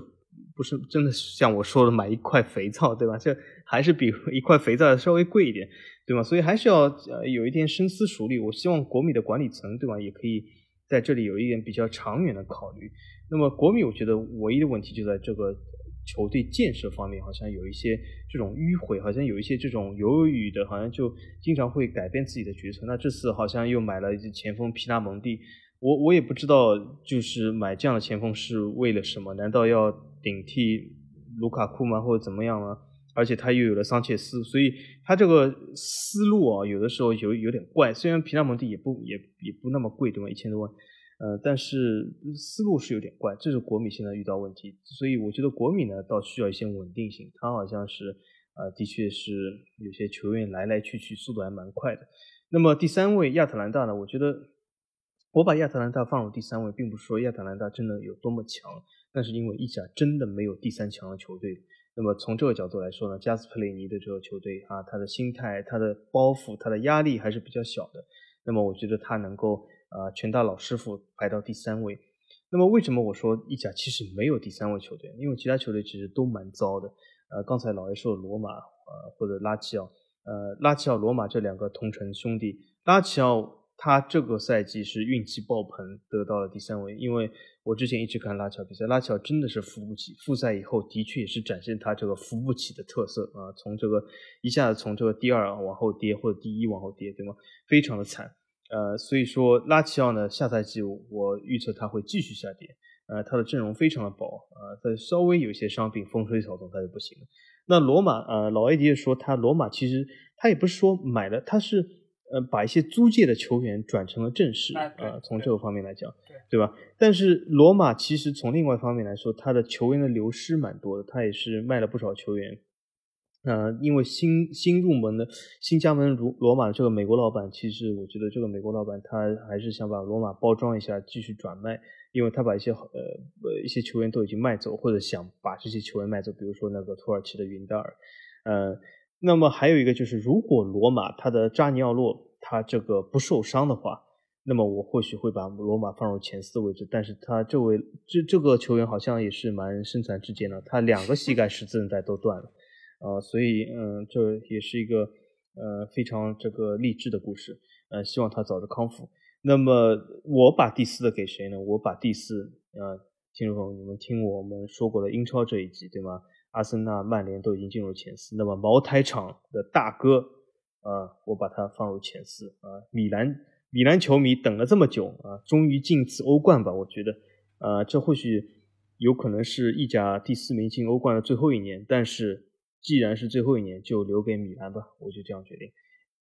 不是真的像我说的买一块肥皂，对吧？这还是比一块肥皂稍微贵一点，对吗？所以还是要呃有一点深思熟虑。我希望国米的管理层，对吧？也可以。在这里有一点比较长远的考虑。那么国米，我觉得唯一的问题就在这个球队建设方面，好像有一些这种迂回，好像有一些这种犹豫的，好像就经常会改变自己的决策。那这次好像又买了一前锋皮纳蒙蒂，我我也不知道，就是买这样的前锋是为了什么？难道要顶替卢卡库吗？或者怎么样吗？而且他又有了桑切斯，所以他这个思路啊，有的时候有有点怪。虽然皮纳蒙蒂也不也也不那么贵，对吗？一千多万，呃，但是思路是有点怪。这是国米现在遇到问题，所以我觉得国米呢，倒需要一些稳定性。他好像是，呃，的确是有些球员来来去去，速度还蛮快的。那么第三位亚特兰大呢？我觉得我把亚特兰大放入第三位，并不是说亚特兰大真的有多么强，但是因为意甲真的没有第三强的球队。那么从这个角度来说呢，加斯佩雷尼的这个球队啊，他的心态、他的包袱、他的压力还是比较小的。那么我觉得他能够啊，全大老师傅排到第三位。那么为什么我说意甲其实没有第三位球队？因为其他球队其实都蛮糟的。呃，刚才老爷说的罗马呃或者拉齐奥，呃，拉齐奥、罗马这两个同城兄弟，拉齐奥他这个赛季是运气爆棚，得到了第三位。因为我之前一直看拉乔比赛，拉乔真的是扶不起。复赛以后的确也是展现他这个扶不起的特色啊，从这个一下子从这个第二往后跌，或者第一往后跌，对吗？非常的惨。呃，所以说拉齐奥呢，下赛季我预测他会继续下跌。呃，他的阵容非常的薄啊，他稍微有些伤病，风吹草动他就不行了。那罗马呃，老 A 迪也说他罗马其实他也不是说买了，他是呃把一些租借的球员转成了正式啊，从这个方面来讲，对吧？但是罗马其实从另外一方面来说，他的球员的流失蛮多的，他也是卖了不少球员。呃，因为新新入门的新加盟罗罗马的这个美国老板，其实我觉得这个美国老板他还是想把罗马包装一下，继续转卖，因为他把一些呃呃一些球员都已经卖走，或者想把这些球员卖走，比如说那个土耳其的云达尔，呃，那么还有一个就是，如果罗马他的扎尼奥洛他这个不受伤的话，那么我或许会把罗马放入前四的位置，但是他这位这这个球员好像也是蛮身残志坚的，他两个膝盖十字韧带都断了。啊，所以嗯，这也是一个呃非常这个励志的故事，呃，希望他早日康复。那么我把第四的给谁呢？我把第四啊，听众朋友，你们听我们说过的英超这一集对吗？阿森纳、曼联都已经进入前四，那么茅台厂的大哥啊，我把他放入前四啊。米兰米兰球迷等了这么久啊，终于进次欧冠吧？我觉得啊，这或许有可能是意甲第四名进欧冠的最后一年，但是。既然是最后一年，就留给米兰吧，我就这样决定。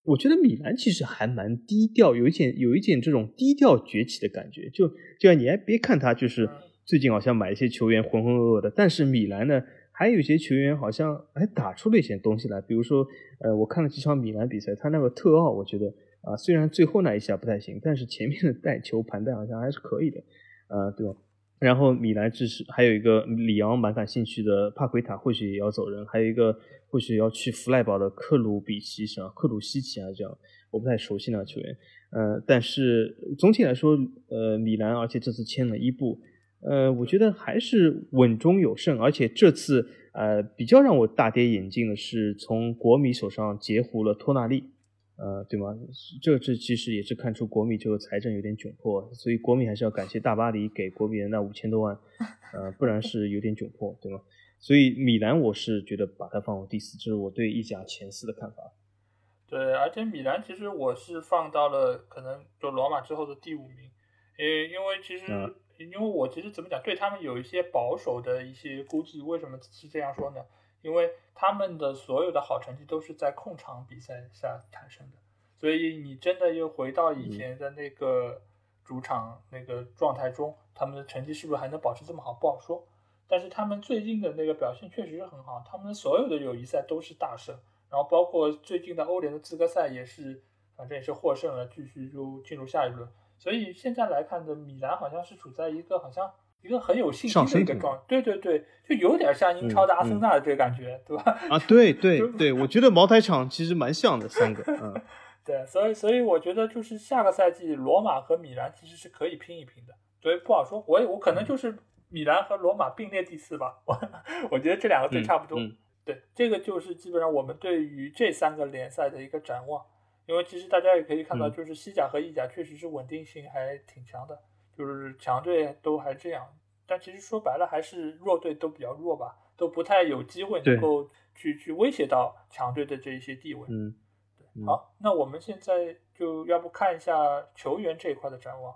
我觉得米兰其实还蛮低调，有一点有一点这种低调崛起的感觉。就就像你还别看他，就是最近好像买一些球员浑浑噩噩的，但是米兰呢，还有一些球员好像还打出了一些东西来。比如说，呃，我看了几场米兰比赛，他那个特奥，我觉得啊，虽然最后那一下不太行，但是前面的带球盘带好像还是可以的，啊，对吧？然后米兰支持，还有一个里昂蛮感兴趣的帕奎塔，或许也要走人。还有一个或许要去弗赖堡的克鲁比奇是吧？克鲁西奇啊，这样我不太熟悉那个球员。呃，但是总体来说，呃，米兰而且这次签了伊布，呃，我觉得还是稳中有胜。而且这次呃比较让我大跌眼镜的是，从国米手上截胡了托纳利。呃，对吗？这这其实也是看出国米这个财政有点窘迫，所以国米还是要感谢大巴黎给国米的那五千多万，呃，不然是有点窘迫，对吗？所以米兰我是觉得把它放到第四，这是我对意甲前四的看法。对，而且米兰其实我是放到了可能就罗马之后的第五名，呃，因为其实因为我其实怎么讲，对他们有一些保守的一些估计，为什么是这样说呢？因为他们的所有的好成绩都是在控场比赛下产生的，所以你真的又回到以前的那个主场那个状态中，他们的成绩是不是还能保持这么好，不好说。但是他们最近的那个表现确实是很好，他们所有的友谊赛都是大胜，然后包括最近的欧联的资格赛也是，反正也是获胜了，继续就进入下一轮。所以现在来看的米兰好像是处在一个好像。一个很有信心的一个状，对对对，就有点像英超的阿森纳的这个感觉，对吧？啊，对对 对，我觉得茅台厂其实蛮像的，三个，嗯，对，所以所以我觉得就是下个赛季罗马和米兰其实是可以拼一拼的，所以不好说，我我可能就是米兰和罗马并列第四吧，我我觉得这两个队差不多，对，这个就是基本上我们对于这三个联赛的一个展望，因为其实大家也可以看到，就是西甲和意甲确实是稳定性还挺强的。就是强队都还这样，但其实说白了还是弱队都比较弱吧，都不太有机会能够去去威胁到强队的这一些地位。嗯，对。好，那我们现在就要不看一下球员这一块的展望。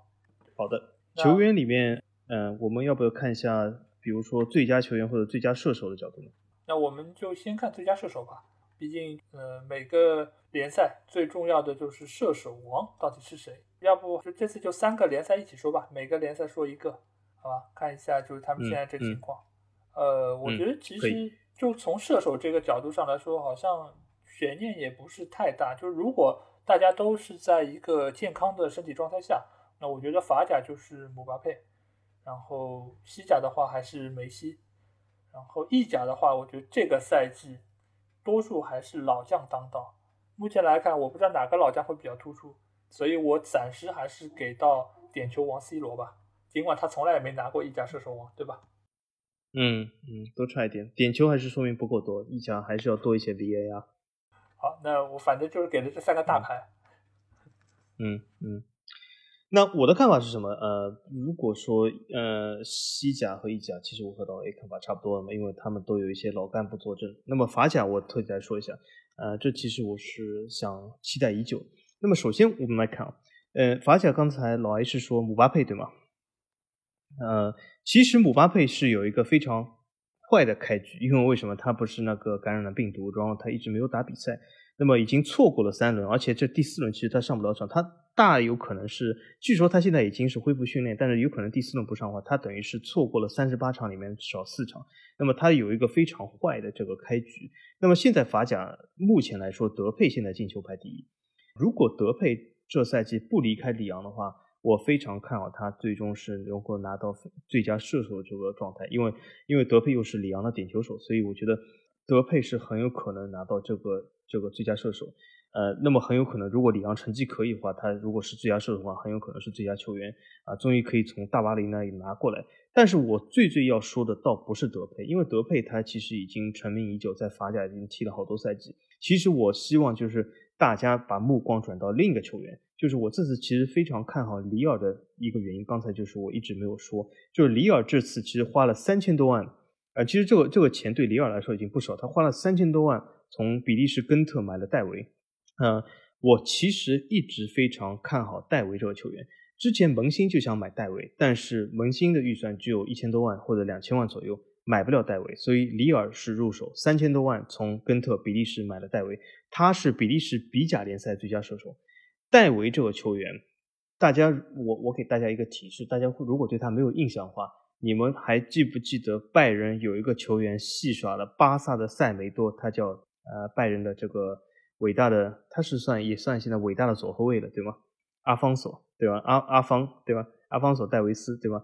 好的，球员里面，嗯，我们要不要看一下，比如说最佳球员或者最佳射手的角度呢？那我们就先看最佳射手吧，毕竟，呃，每个联赛最重要的就是射手王到底是谁。要不就这次就三个联赛一起说吧，每个联赛说一个，好吧？看一下就是他们现在这情况。呃，我觉得其实就从射手这个角度上来说，好像悬念也不是太大。就是如果大家都是在一个健康的身体状态下，那我觉得法甲就是姆巴佩，然后西甲的话还是梅西，然后意甲的话，我觉得这个赛季多数还是老将当道。目前来看，我不知道哪个老将会比较突出。所以我暂时还是给到点球王 C 罗吧，尽管他从来也没拿过意甲射手王，对吧？嗯嗯，多差一点，点球还是说明不够多，意甲还是要多一些 VAR。好，那我反正就是给了这三个大牌。嗯嗯。那我的看法是什么？呃，如果说呃西甲和意甲，其实我和老 A 看法差不多了嘛，因为他们都有一些老干部坐镇。那么法甲我特地来说一下，呃，这其实我是想期待已久。那么首先我们来看啊，呃，法甲刚才老 A 是说姆巴佩对吗？呃，其实姆巴佩是有一个非常坏的开局，因为为什么？他不是那个感染了病毒，然后他一直没有打比赛，那么已经错过了三轮，而且这第四轮其实他上不了场，他。大有可能是，据说他现在已经是恢复训练，但是有可能第四轮不上的话，他等于是错过了三十八场里面少四场。那么他有一个非常坏的这个开局。那么现在法甲目前来说，德佩现在进球排第一。如果德佩这赛季不离开里昂的话，我非常看好他最终是能够拿到最佳射手这个状态，因为因为德佩又是里昂的点球手，所以我觉得德佩是很有可能拿到这个这个最佳射手。呃，那么很有可能，如果里昂成绩可以的话，他如果是最佳射手的话，很有可能是最佳球员啊，终于可以从大巴黎那里拿过来。但是我最最要说的倒不是德佩，因为德佩他其实已经成名已久，在法甲已经踢了好多赛季。其实我希望就是大家把目光转到另一个球员，就是我这次其实非常看好里尔的一个原因，刚才就是我一直没有说，就是里尔这次其实花了三千多万，呃，其实这个这个钱对里尔来说已经不少，他花了三千多万从比利时根特买了戴维。呃，我其实一直非常看好戴维这个球员。之前萌新就想买戴维，但是萌新的预算只有一千多万或者两千万左右，买不了戴维。所以里尔是入手三千多万从根特比利时买了戴维，他是比利时比甲联赛最佳射手。戴维这个球员，大家我我给大家一个提示，大家如果对他没有印象的话，你们还记不记得拜仁有一个球员戏耍了巴萨的塞梅多，他叫呃拜仁的这个。伟大的，他是算也算现在伟大的左后卫了，对吗？阿方索，对吧？阿阿方，对吧？阿方索戴维斯，对吧？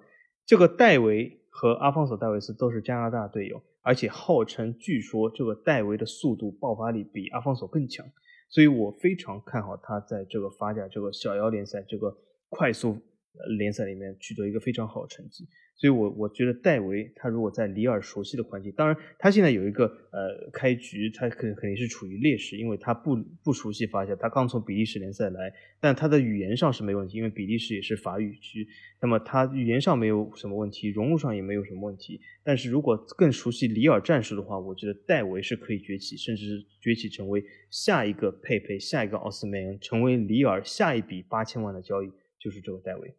这个戴维和阿方索戴维斯都是加拿大队友，而且号称据说这个戴维的速度爆发力比阿方索更强，所以我非常看好他在这个法甲这个小妖联赛这个快速联赛里面取得一个非常好的成绩。所以，我我觉得戴维他如果在里尔熟悉的环境，当然他现在有一个呃开局，他肯肯定是处于劣势，因为他不不熟悉法甲，他刚从比利时联赛来，但他的语言上是没问题，因为比利时也是法语区，那么他语言上没有什么问题，融入上也没有什么问题。但是如果更熟悉里尔战术的话，我觉得戴维是可以崛起，甚至是崛起成为下一个佩佩，下一个奥斯梅恩，成为里尔下一笔八千万的交易，就是这个戴维。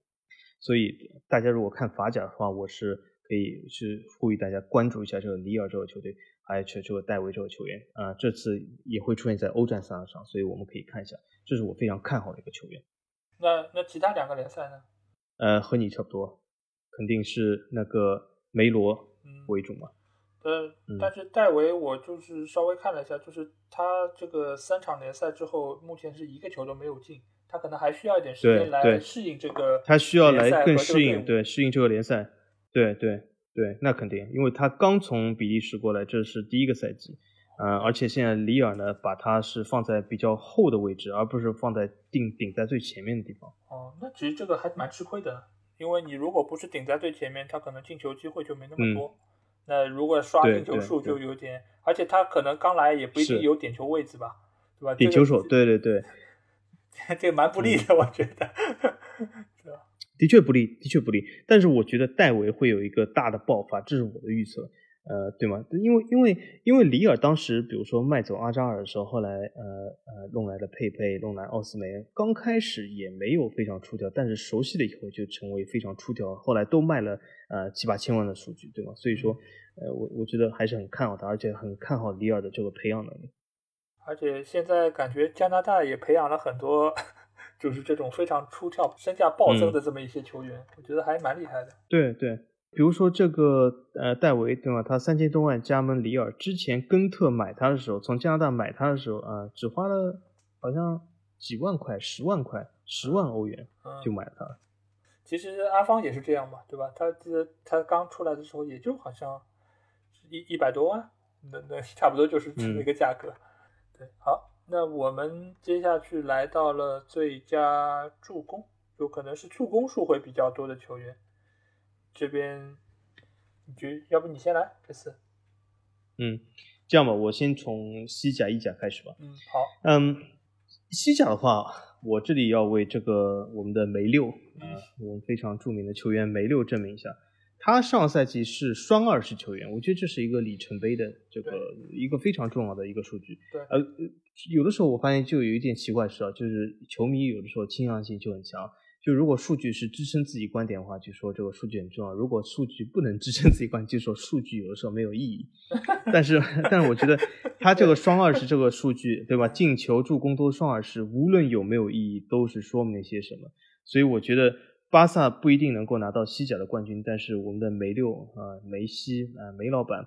所以大家如果看法甲的话，我是可以去呼吁大家关注一下这个里尔这个球队，还有这这个戴维这个球员啊，这次也会出现在欧战赛场上，所以我们可以看一下，这是我非常看好的一个球员。那那其他两个联赛呢？呃，和你差不多，肯定是那个梅罗为主嘛。呃，但是戴维我就是稍微看了一下，就是他这个三场联赛之后，目前是一个球都没有进。他可能还需要一点时间来适应这个，他需要来更适应，对，适应这个联赛，对对对，那肯定，因为他刚从比利时过来，这是第一个赛季，嗯，而且现在里尔呢，把他是放在比较后的位置，而不是放在顶顶在最前面的地方。哦，那其实这个还蛮吃亏的，因为你如果不是顶在最前面，他可能进球机会就没那么多。那如果刷进球数就有点，而且他可能刚来也不一定有点球位置吧，对吧？点球手，对对对。这个蛮不利的，我觉得，的确不利，的确不利。但是我觉得戴维会有一个大的爆发，这是我的预测，呃，对吗？因为因为因为里尔当时，比如说卖走阿扎尔的时候，后来呃呃弄来了佩佩，弄来奥斯梅，刚开始也没有非常出挑，但是熟悉了以后就成为非常出挑，后来都卖了呃七八千万的数据，对吗？所以说，呃，我我觉得还是很看好他，而且很看好里尔的这个培养能力。而且现在感觉加拿大也培养了很多，就是这种非常出挑、身价暴增的这么一些球员，我觉得还蛮厉害的。对对，比如说这个呃戴维对吧？他三千多万加盟里尔，之前根特买他的时候，从加拿大买他的时候啊，只花了好像几万块、十万块、十万欧元就买了他。其实阿方也是这样嘛，对吧？他这他刚出来的时候也就好像一一百多万，那那差不多就是这个价格。对，好，那我们接下去来到了最佳助攻，有可能是助攻数会比较多的球员。这边，你觉要不你先来这次？嗯，这样吧，我先从西甲、意甲开始吧。嗯，好。嗯，西甲的话，我这里要为这个我们的梅六啊，我们非常著名的球员梅六证明一下，他上赛季是双二十球员，我觉得这是一个里程碑的这个一个非常重要的一个数据。对，呃，有的时候我发现就有一点奇怪是啊，就是球迷有的时候倾向性就很强。就如果数据是支撑自己观点的话，就说这个数据很重要；如果数据不能支撑自己观点，就说数据有的时候没有意义。但是，但是我觉得他这个双二十这个数据，对吧？进球、助攻都双二十，无论有没有意义，都是说明了些什么。所以我觉得巴萨不一定能够拿到西甲的冠军，但是我们的梅六啊，梅西啊，梅老板，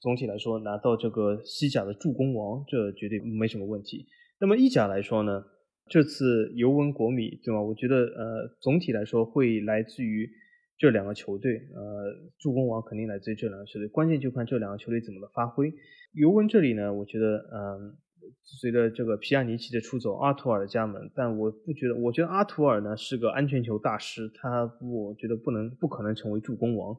总体来说拿到这个西甲的助攻王，这绝对没什么问题。那么意甲来说呢？这次尤文国米，对吧？我觉得，呃，总体来说会来自于这两个球队，呃，助攻王肯定来自于这两个球队，关键就看这两个球队怎么的发挥。尤文这里呢，我觉得，嗯，随着这个皮亚尼奇的出走，阿图尔的加盟，但我不觉得，我觉得阿图尔呢是个安全球大师，他我觉得不能不可能成为助攻王。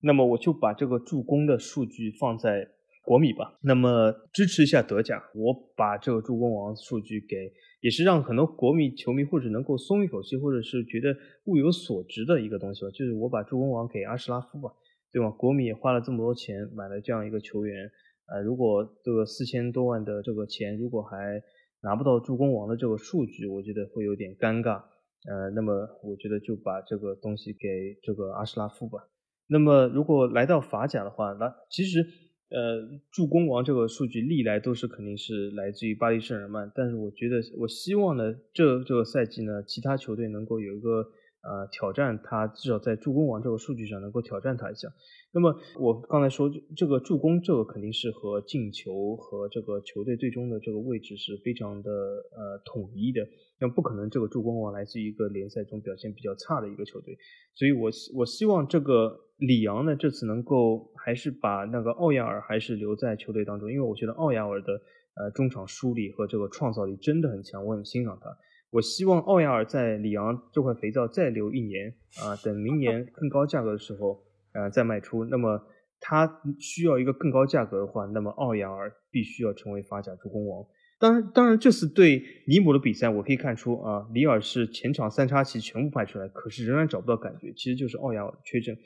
那么我就把这个助攻的数据放在国米吧，那么支持一下德甲，我把这个助攻王数据给。也是让很多国米球迷或者能够松一口气，或者是觉得物有所值的一个东西吧。就是我把助攻王给阿什拉夫吧，对吧？国米也花了这么多钱买了这样一个球员，呃，如果这个四千多万的这个钱，如果还拿不到助攻王的这个数据，我觉得会有点尴尬。呃，那么我觉得就把这个东西给这个阿什拉夫吧。那么如果来到法甲的话，那其实。呃，助攻王这个数据历来都是肯定是来自于巴黎圣日耳曼，但是我觉得我希望呢，这这个赛季呢，其他球队能够有一个呃挑战他，至少在助攻王这个数据上能够挑战他一下。那么我刚才说这个助攻，这个肯定是和进球和这个球队最终的这个位置是非常的呃统一的。那不可能，这个助攻王来自一个联赛中表现比较差的一个球队，所以我我希望这个里昂呢这次能够还是把那个奥亚尔还是留在球队当中，因为我觉得奥亚尔的呃中场梳理和这个创造力真的很强，我很欣赏他。我希望奥亚尔在里昂这块肥皂再留一年啊，等明年 更高价格的时候呃再卖出。那么他需要一个更高价格的话，那么奥亚尔必须要成为法甲助攻王。当然，当然，这次对尼姆的比赛，我可以看出啊，里尔是前场三叉戟全部派出来，可是仍然找不到感觉，其实就是奥亚尔缺阵，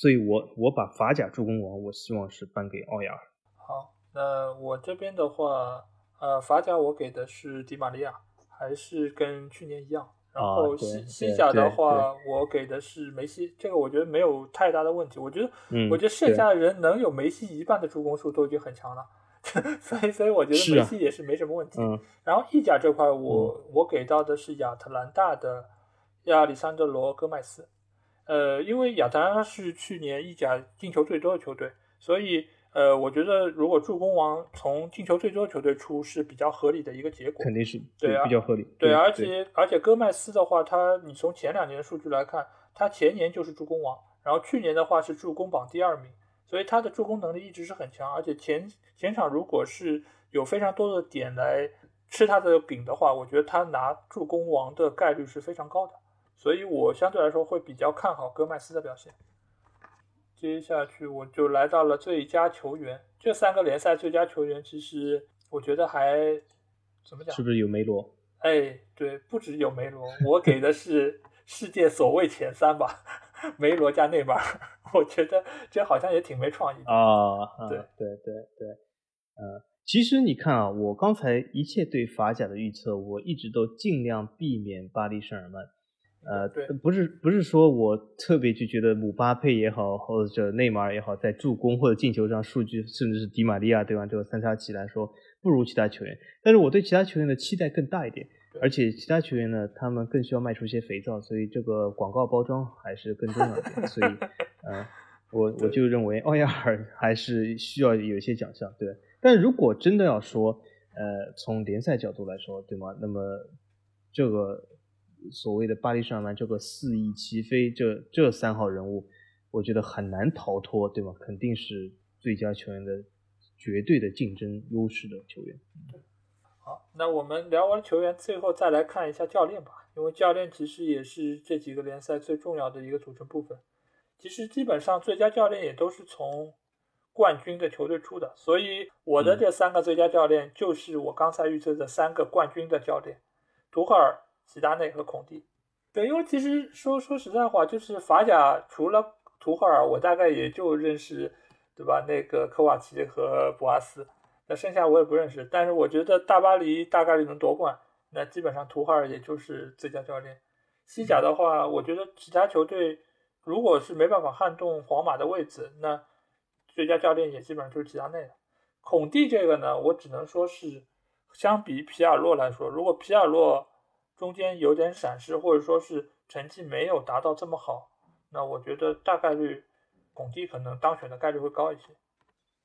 所以我我把法甲助攻王，我希望是颁给奥亚尔。好，那我这边的话，呃，法甲我给的是迪玛利亚，还是跟去年一样。然后西西甲的话，我给的是梅西，这个我觉得没有太大的问题。我觉得，我觉得剩下的人能有梅西一半的助攻数都已经很强了。所以，所以我觉得梅西也是没什么问题。然后意甲这块，我我给到的是亚特兰大的亚历山德罗戈麦斯。呃，因为亚特兰大是去年意甲进球最多的球队，所以呃，我觉得如果助攻王从进球最多的球队出是比较合理的一个结果。肯定是对啊，比较合理。对，而且而且戈麦斯的话，他你从前两年的数据来看，他前年就是助攻王，然后去年的话是助攻榜第二名。所以他的助攻能力一直是很强，而且前前场如果是有非常多的点来吃他的饼的话，我觉得他拿助攻王的概率是非常高的。所以我相对来说会比较看好戈麦斯的表现。接下去我就来到了最佳球员，这三个联赛最佳球员其实我觉得还怎么讲？是不是有梅罗？哎，对，不止有梅罗，我给的是 世界所谓前三吧。梅罗加内马尔，我觉得这好像也挺没创意的啊。对对对对，呃，其实你看啊，我刚才一切对法甲的预测，我一直都尽量避免巴黎圣日耳曼。呃，不是不是说我特别就觉得姆巴佩也好，或者内马尔也好，在助攻或者进球上数据，甚至是迪玛利亚对吧？这个三叉戟来说不如其他球员，但是我对其他球员的期待更大一点。而且其他球员呢，他们更需要卖出一些肥皂，所以这个广告包装还是更重要一点。所以，呃，我我就认为奥亚尔还是需要有一些奖项，对。但如果真的要说，呃，从联赛角度来说，对吗？那么这个所谓的巴黎圣日耳曼这个四翼齐飞，这这三号人物，我觉得很难逃脱，对吧？肯定是最佳球员的绝对的竞争优势的球员。好，那我们聊完球员，最后再来看一下教练吧。因为教练其实也是这几个联赛最重要的一个组成部分。其实基本上最佳教练也都是从冠军的球队出的，所以我的这三个最佳教练就是我刚才预测的三个冠军的教练：图赫尔、齐达内和孔蒂。对，因为其实说说实在话，就是法甲除了图赫尔，我大概也就认识，对吧？那个科瓦奇和博阿斯，那剩下我也不认识。但是我觉得大巴黎大概率能夺冠，那基本上图赫尔也就是最佳教练。西甲的话，我觉得其他球队如果是没办法撼动皇马的位置，那最佳教练也基本上就是齐达内了。孔蒂这个呢，我只能说是相比皮尔洛来说，如果皮尔洛。中间有点闪失，或者说是成绩没有达到这么好，那我觉得大概率孔蒂可能当选的概率会高一些。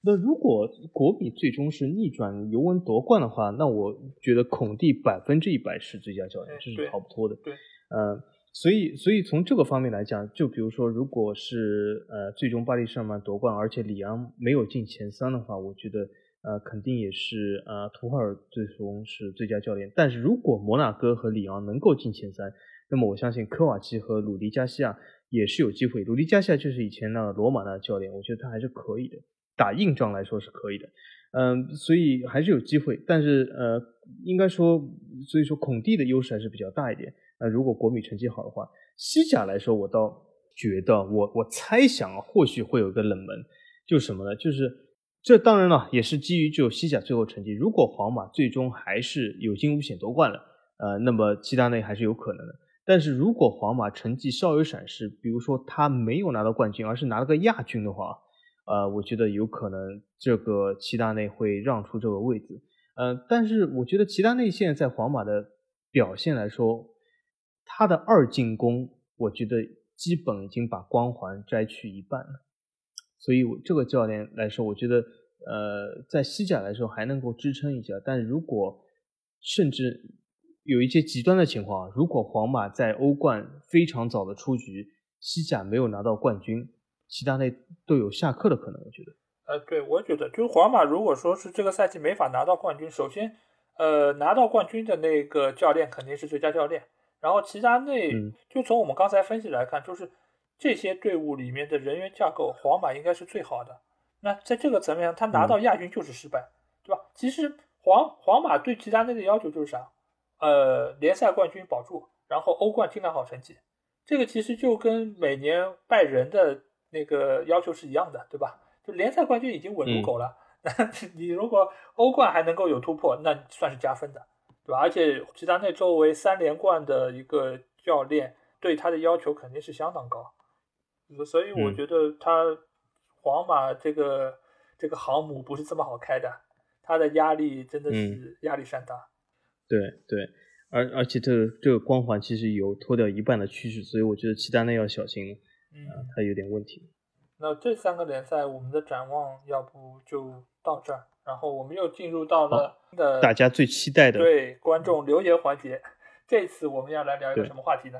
那如果国米最终是逆转尤文夺冠的话，那我觉得孔蒂百分之一百是最佳教练，这是逃不脱的。对，呃，所以所以从这个方面来讲，就比如说，如果是呃最终巴黎圣日耳曼夺冠，而且里昂没有进前三的话，我觉得。呃，肯定也是呃，图赫尔最终是最佳教练。但是如果摩纳哥和里昂能够进前三，那么我相信科瓦奇和鲁迪加西亚也是有机会。鲁迪加西亚就是以前那个罗马的教练，我觉得他还是可以的，打硬仗来说是可以的。嗯，所以还是有机会。但是呃，应该说，所以说孔蒂的优势还是比较大一点。那如果国米成绩好的话，西甲来说，我倒觉得我我猜想或许会有一个冷门，就是什么呢？就是。这当然了，也是基于就西甲最后成绩。如果皇马最终还是有惊无险夺冠了，呃，那么齐达内还是有可能的。但是如果皇马成绩稍有闪失，比如说他没有拿到冠军，而是拿了个亚军的话，呃，我觉得有可能这个齐达内会让出这个位置。呃，但是我觉得齐达内现在在皇马的表现来说，他的二进攻，我觉得基本已经把光环摘去一半了。所以，我这个教练来说，我觉得，呃，在西甲来说还能够支撑一下。但如果甚至有一些极端的情况，如果皇马在欧冠非常早的出局，西甲没有拿到冠军，齐达内都有下课的可能。我觉得，呃，对，我觉得就是皇马如果说是这个赛季没法拿到冠军，首先，呃，拿到冠军的那个教练肯定是最佳教练。然后，齐达内就从我们刚才分析来看，就是。这些队伍里面的人员架构，皇马应该是最好的。那在这个层面上，他拿到亚军就是失败，对吧？其实皇皇马对齐达内的要求就是啥？呃，联赛冠军保住，然后欧冠尽量好成绩。这个其实就跟每年拜仁的那个要求是一样的，对吧？就联赛冠军已经稳如狗了，那 你如果欧冠还能够有突破，那算是加分的，对吧？而且齐达内作为三连冠的一个教练，对他的要求肯定是相当高。所以我觉得他皇马这个这个航母不是这么好开的，他的压力真的是压力山大。对对，而而且这个这个光环其实有脱掉一半的趋势，所以我觉得齐达内要小心，嗯，他有点问题。那这三个联赛我们的展望要不就到这儿，然后我们又进入到了的大家最期待的对观众留言环节。这次我们要来聊一个什么话题呢？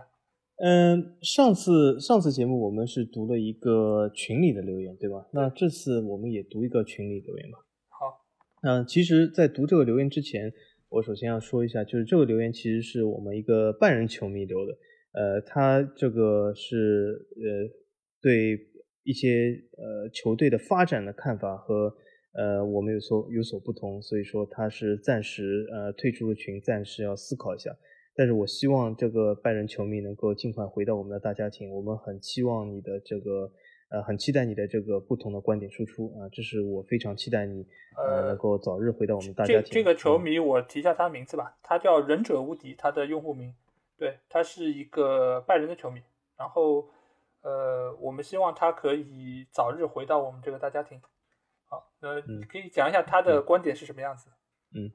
嗯，上次上次节目我们是读了一个群里的留言，对吧？那这次我们也读一个群里留言吧。好，嗯，其实，在读这个留言之前，我首先要说一下，就是这个留言其实是我们一个半人球迷留的。呃，他这个是呃对一些呃球队的发展的看法和呃我们有所有所不同，所以说他是暂时呃退出了群，暂时要思考一下。但是我希望这个拜仁球迷能够尽快回到我们的大家庭。我们很期望你的这个，呃，很期待你的这个不同的观点输出啊！这是我非常期待你，呃，能够早日回到我们大家庭。这这个球迷，我提一下他的名字吧，他叫忍者无敌，他的用户名，对他是一个拜仁的球迷。然后，呃，我们希望他可以早日回到我们这个大家庭。好，那，你可以讲一下他的观点是什么样子？嗯。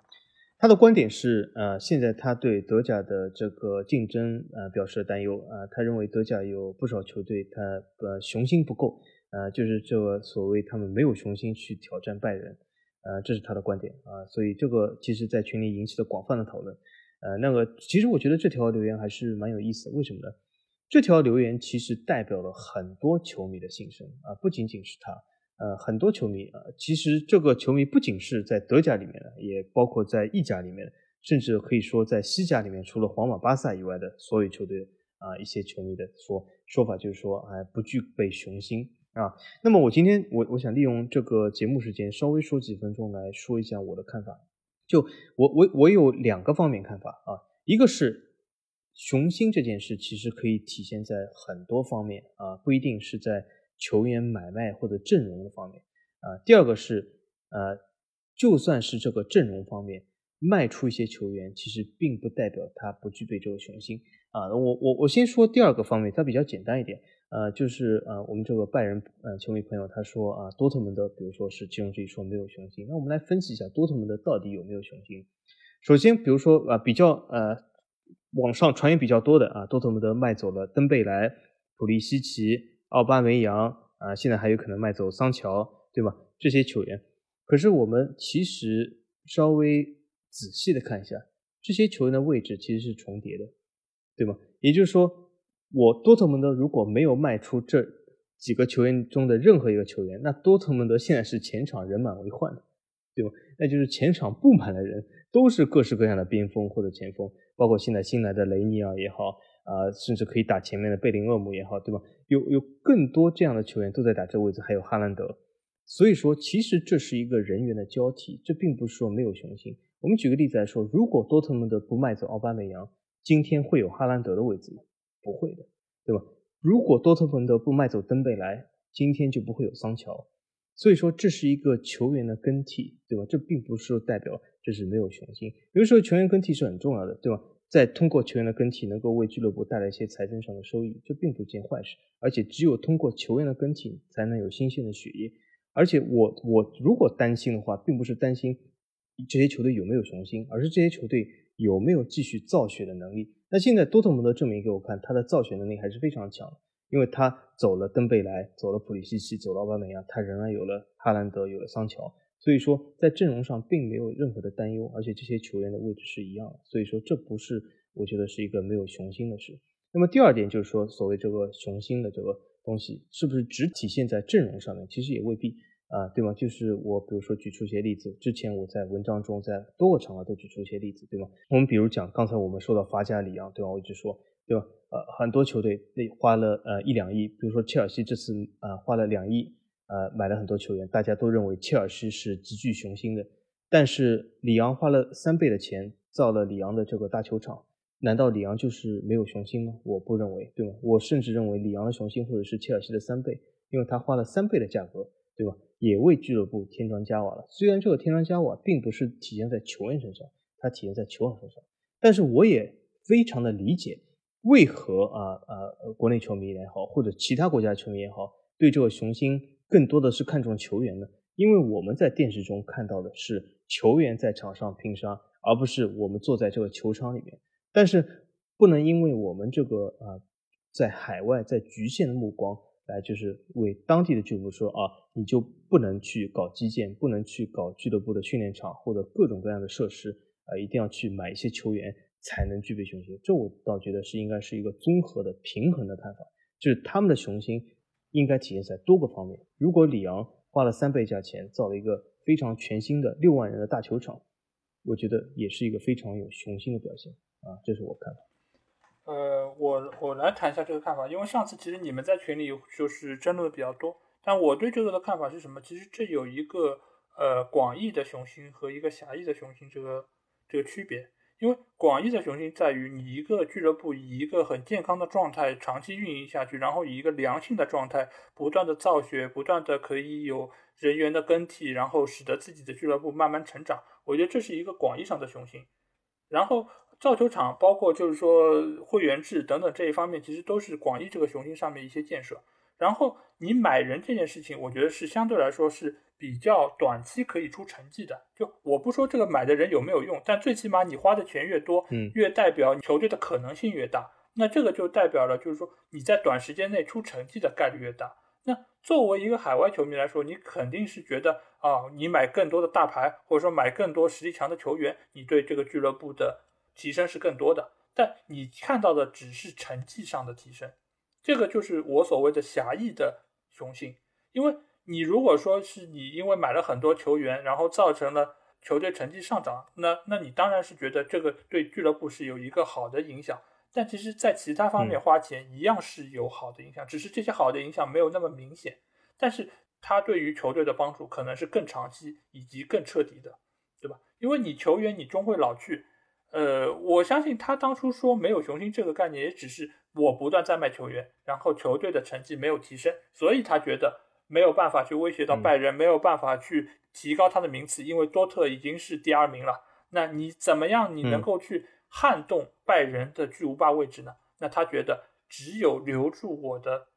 他的观点是，呃，现在他对德甲的这个竞争，呃，表示了担忧，啊，他认为德甲有不少球队，他呃雄心不够，呃，就是这个所谓他们没有雄心去挑战拜仁，呃，这是他的观点，啊，所以这个其实在群里引起了广泛的讨论，呃，那个其实我觉得这条留言还是蛮有意思的，为什么呢？这条留言其实代表了很多球迷的心声，啊，不仅仅是他。呃，很多球迷啊，其实这个球迷不仅是在德甲里面的，也包括在意甲里面，甚至可以说在西甲里面，除了皇马、巴萨以外的所有球队啊，一些球迷的说说法就是说，哎，不具备雄心啊。那么我今天我我想利用这个节目时间，稍微说几分钟来说一下我的看法。就我我我有两个方面看法啊，一个是雄心这件事其实可以体现在很多方面啊，不一定是在球员买卖或者阵容的方面啊。第二个是呃，就算是这个阵容方面卖出一些球员，其实并不代表他不具备这个雄心啊。我我我先说第二个方面，它比较简单一点。呃，就是呃，我们这个拜仁呃球迷朋友他说啊，多特蒙德比如说是其中之一说没有雄心，那我们来分析一下多特蒙德到底有没有雄心。首先，比如说啊，比较呃网上传言比较多的啊，多特蒙德卖走了登贝莱、普利西奇、奥巴梅扬啊，现在还有可能卖走桑乔，对吧？这些球员，可是我们其实稍微仔细的看一下，这些球员的位置其实是重叠的，对吗？也就是说。我多特蒙德如果没有卖出这几个球员中的任何一个球员，那多特蒙德现在是前场人满为患的，对吧？那就是前场布满的人都是各式各样的边锋或者前锋，包括现在新来的雷尼尔也好，啊，甚至可以打前面的贝林厄姆也好，对吧？有有更多这样的球员都在打这个位置，还有哈兰德，所以说其实这是一个人员的交替，这并不是说没有雄心。我们举个例子来说，如果多特蒙德不卖走奥巴梅扬，今天会有哈兰德的位置吗？不会的，对吧？如果多特蒙德不卖走登贝莱，今天就不会有桑乔。所以说这是一个球员的更替，对吧？这并不是代表这是没有雄心。有的时候球员更替是很重要的，对吧？在通过球员的更替能够为俱乐部带来一些财政上的收益，这并不是件坏事。而且只有通过球员的更替，才能有新鲜的血液。而且我我如果担心的话，并不是担心这些球队有没有雄心，而是这些球队有没有继续造血的能力。那现在多特蒙德证明给我看，他的造血能力还是非常强的，因为他走了登贝莱，走了普里西奇，走了奥巴梅扬，他仍然有了哈兰德，有了桑乔，所以说在阵容上并没有任何的担忧，而且这些球员的位置是一样的，所以说这不是我觉得是一个没有雄心的事。那么第二点就是说，所谓这个雄心的这个东西，是不是只体现在阵容上面？其实也未必。啊，对吗？就是我，比如说举出一些例子，之前我在文章中，在多个场合都举出一些例子，对吗？我们比如讲，刚才我们说到法甲里昂，对吧？我一直说，对吧？呃，很多球队那花了呃一两亿，比如说切尔西这次啊花了两亿，呃买了很多球员，大家都认为切尔西是极具雄心的，但是里昂花了三倍的钱造了里昂的这个大球场，难道里昂就是没有雄心吗？我不认为，对吗？我甚至认为里昂的雄心或者是切尔西的三倍，因为他花了三倍的价格，对吧？也为俱乐部添砖加瓦了。虽然这个添砖加瓦并不是体现在球员身上，它体现在球场身上，但是我也非常的理解为何啊啊国内球迷也好，或者其他国家球迷也好，对这个雄心更多的是看重球员呢？因为我们在电视中看到的是球员在场上拼杀，而不是我们坐在这个球场里面。但是不能因为我们这个啊在海外在局限的目光。来就是为当地的俱乐部说啊，你就不能去搞基建，不能去搞俱乐部的训练场或者各种各样的设施啊，一定要去买一些球员才能具备雄心。这我倒觉得是应该是一个综合的、平衡的看法，就是他们的雄心应该体现在多个方面。如果里昂花了三倍价钱造了一个非常全新的六万人的大球场，我觉得也是一个非常有雄心的表现啊，这是我看法。呃，我我来谈一下这个看法，因为上次其实你们在群里就是争论的比较多，但我对这个的看法是什么？其实这有一个呃广义的雄心和一个狭义的雄心这个这个区别，因为广义的雄心在于你一个俱乐部以一个很健康的状态长期运营下去，然后以一个良性的状态不断的造血，不断的可以有人员的更替，然后使得自己的俱乐部慢慢成长，我觉得这是一个广义上的雄心，然后。造球场包括就是说会员制等等这一方面，其实都是广义这个雄心上面一些建设。然后你买人这件事情，我觉得是相对来说是比较短期可以出成绩的。就我不说这个买的人有没有用，但最起码你花的钱越多，嗯，越代表球队的可能性越大。那这个就代表了就是说你在短时间内出成绩的概率越大。那作为一个海外球迷来说，你肯定是觉得啊，你买更多的大牌，或者说买更多实力强的球员，你对这个俱乐部的。提升是更多的，但你看到的只是成绩上的提升，这个就是我所谓的狭义的雄心。因为你如果说是你因为买了很多球员，然后造成了球队成绩上涨，那那你当然是觉得这个对俱乐部是有一个好的影响。但其实，在其他方面花钱一样是有好的影响，只是这些好的影响没有那么明显，但是它对于球队的帮助可能是更长期以及更彻底的，对吧？因为你球员你终会老去。呃，我相信他当初说没有雄心这个概念，也只是我不断在卖球员，然后球队的成绩没有提升，所以他觉得没有办法去威胁到拜仁，没有办法去提高他的名次，因为多特已经是第二名了。那你怎么样，你能够去撼动拜仁的巨无霸位置呢？那他觉得只有留住我的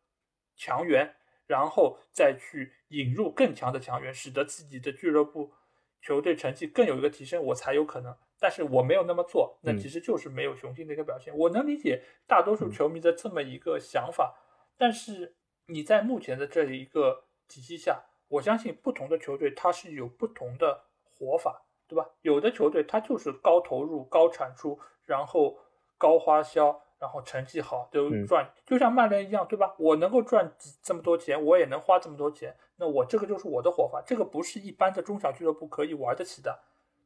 强援，然后再去引入更强的强援，使得自己的俱乐部球队成绩更有一个提升，我才有可能。但是我没有那么做，那其实就是没有雄心的一个表现。我能理解大多数球迷的这么一个想法，但是你在目前的这一个体系下，我相信不同的球队它是有不同的活法，对吧？有的球队它就是高投入、高产出，然后高花销，然后成绩好就赚，就像曼联一样，对吧？我能够赚这么多钱，我也能花这么多钱，那我这个就是我的活法，这个不是一般的中小俱乐部可以玩得起的。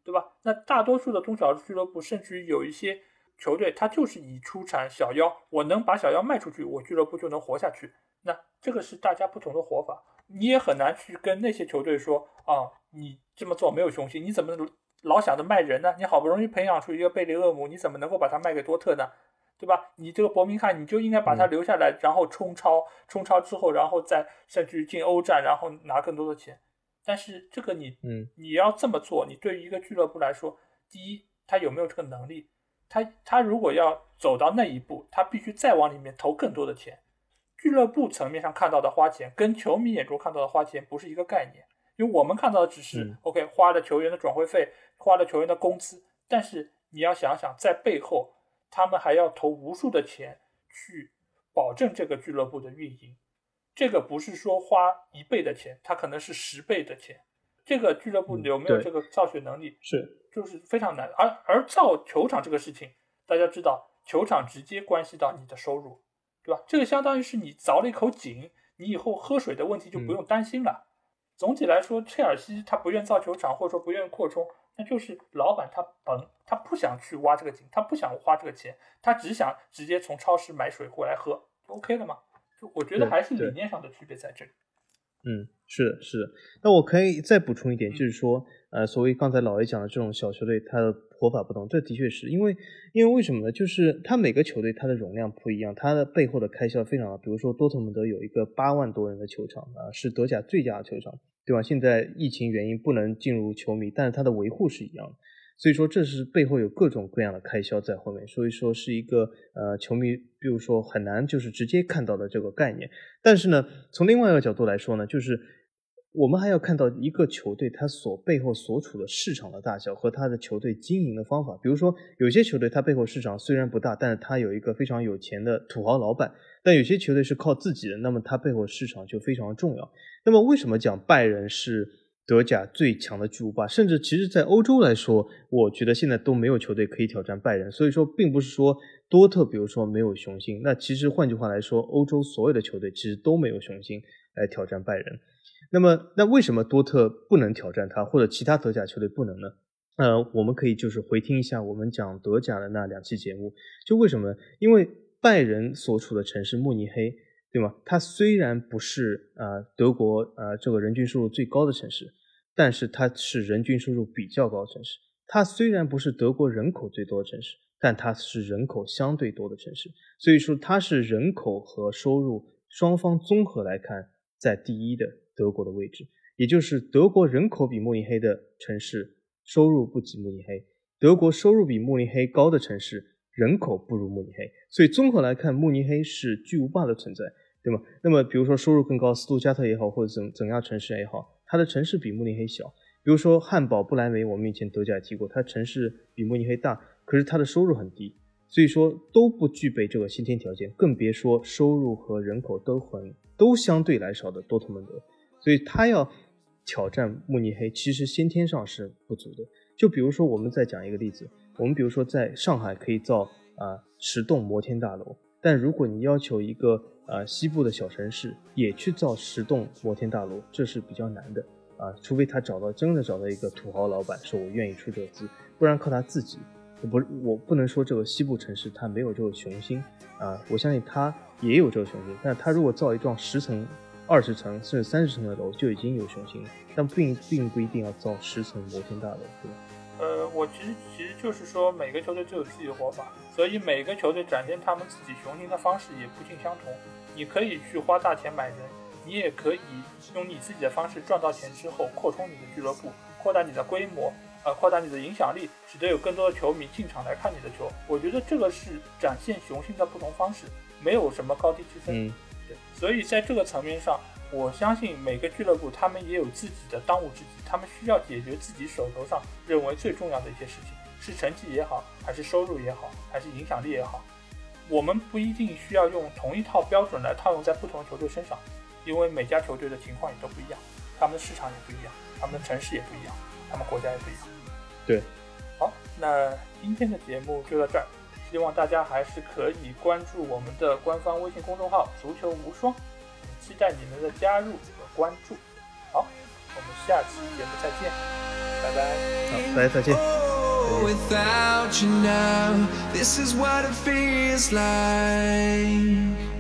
对吧？那大多数的中小俱乐部，甚至于有一些球队，它就是以出产小妖，我能把小妖卖出去，我俱乐部就能活下去。那这个是大家不同的活法，你也很难去跟那些球队说啊，你这么做没有雄心，你怎么老想着卖人呢？你好不容易培养出一个贝利厄姆，你怎么能够把它卖给多特呢？对吧？你这个伯明翰，你就应该把他留下来，然后冲超，冲超之后，然后再甚至于进欧战，然后拿更多的钱。但是这个你，嗯，你要这么做，你对于一个俱乐部来说，第一，他有没有这个能力？他他如果要走到那一步，他必须再往里面投更多的钱。俱乐部层面上看到的花钱，跟球迷眼中看到的花钱不是一个概念。因为我们看到的只是，OK，花了球员的转会费，花了球员的工资，但是你要想想，在背后，他们还要投无数的钱去保证这个俱乐部的运营。这个不是说花一倍的钱，它可能是十倍的钱。这个俱乐部有没有这个造血能力？是，就是非常难。而而造球场这个事情，大家知道，球场直接关系到你的收入，对吧？这个相当于是你凿了一口井，你以后喝水的问题就不用担心了。总体来说，切尔西他不愿造球场，或者说不愿扩充，那就是老板他本他不想去挖这个井，他不想花这个钱，他只想直接从超市买水过来喝，OK 了吗？我觉得还是理念上的区别在这里。嗯，是的，是的。那我可以再补充一点，就是说，呃，所谓刚才老爷讲的这种小球队，它的活法不同，这的确是因为，因为为什么呢？就是它每个球队它的容量不一样，它的背后的开销非常大。比如说多特蒙德有一个八万多人的球场啊，是德甲最佳的球场，对吧？现在疫情原因不能进入球迷，但是它的维护是一样的。所以说，这是背后有各种各样的开销在后面，所以说是一个呃球迷，比如说很难就是直接看到的这个概念。但是呢，从另外一个角度来说呢，就是我们还要看到一个球队它所背后所处的市场的大小和它的球队经营的方法。比如说，有些球队它背后市场虽然不大，但是它有一个非常有钱的土豪老板；但有些球队是靠自己的，那么它背后市场就非常重要。那么为什么讲拜仁是？德甲最强的巨无霸，甚至其实，在欧洲来说，我觉得现在都没有球队可以挑战拜仁。所以说，并不是说多特，比如说没有雄心。那其实换句话来说，欧洲所有的球队其实都没有雄心来挑战拜仁。那么，那为什么多特不能挑战他，或者其他德甲球队不能呢？呃，我们可以就是回听一下我们讲德甲的那两期节目。就为什么？因为拜仁所处的城市慕尼黑。对吗？它虽然不是呃德国呃这个人均收入最高的城市，但是它是人均收入比较高的城市。它虽然不是德国人口最多的城市，但它是人口相对多的城市。所以说它是人口和收入双方综合来看在第一的德国的位置，也就是德国人口比慕尼黑的城市收入不及慕尼黑，德国收入比慕尼黑高的城市人口不如慕尼黑。所以综合来看，慕尼黑是巨无霸的存在。对吗？那么比如说收入更高，斯图加特也好，或者怎怎样城市也好，它的城市比慕尼黑小。比如说汉堡、不莱梅，我们以前德甲也提过，它城市比慕尼黑大，可是它的收入很低，所以说都不具备这个先天条件，更别说收入和人口都很都相对来少的多特蒙德。所以他要挑战慕尼黑，其实先天上是不足的。就比如说我们再讲一个例子，我们比如说在上海可以造啊十栋摩天大楼，但如果你要求一个啊，西部的小城市也去造十栋摩天大楼，这是比较难的啊，除非他找到真的找到一个土豪老板，说我愿意出这个资，不然靠他自己，不我不能说这个西部城市他没有这个雄心啊，我相信他也有这个雄心，但他如果造一幢十层、二十层甚至三十层的楼就已经有雄心了，但并并不一定要造十层摩天大楼，对吧？呃，我其实其实就是说，每个球队都有自己的活法，所以每个球队展现他们自己雄心的方式也不尽相同。你可以去花大钱买人，你也可以用你自己的方式赚到钱之后扩充你的俱乐部，扩大你的规模，呃，扩大你的影响力，使得有更多的球迷进场来看你的球。我觉得这个是展现雄心的不同方式，没有什么高低之分。嗯，对，所以在这个层面上，我相信每个俱乐部他们也有自己的当务之急，他们需要解决自己手头上认为最重要的一些事情，是成绩也好，还是收入也好，还是影响力也好。我们不一定需要用同一套标准来套用在不同的球队身上，因为每家球队的情况也都不一样，他们的市场也不一样，他们的城市也不一样，他们国家也不一样。对，好，那今天的节目就到这儿，希望大家还是可以关注我们的官方微信公众号“足球无双”，期待你们的加入和关注。好，我们下期节目再见，拜拜。好，大家再见。without you now. This is what it feels like.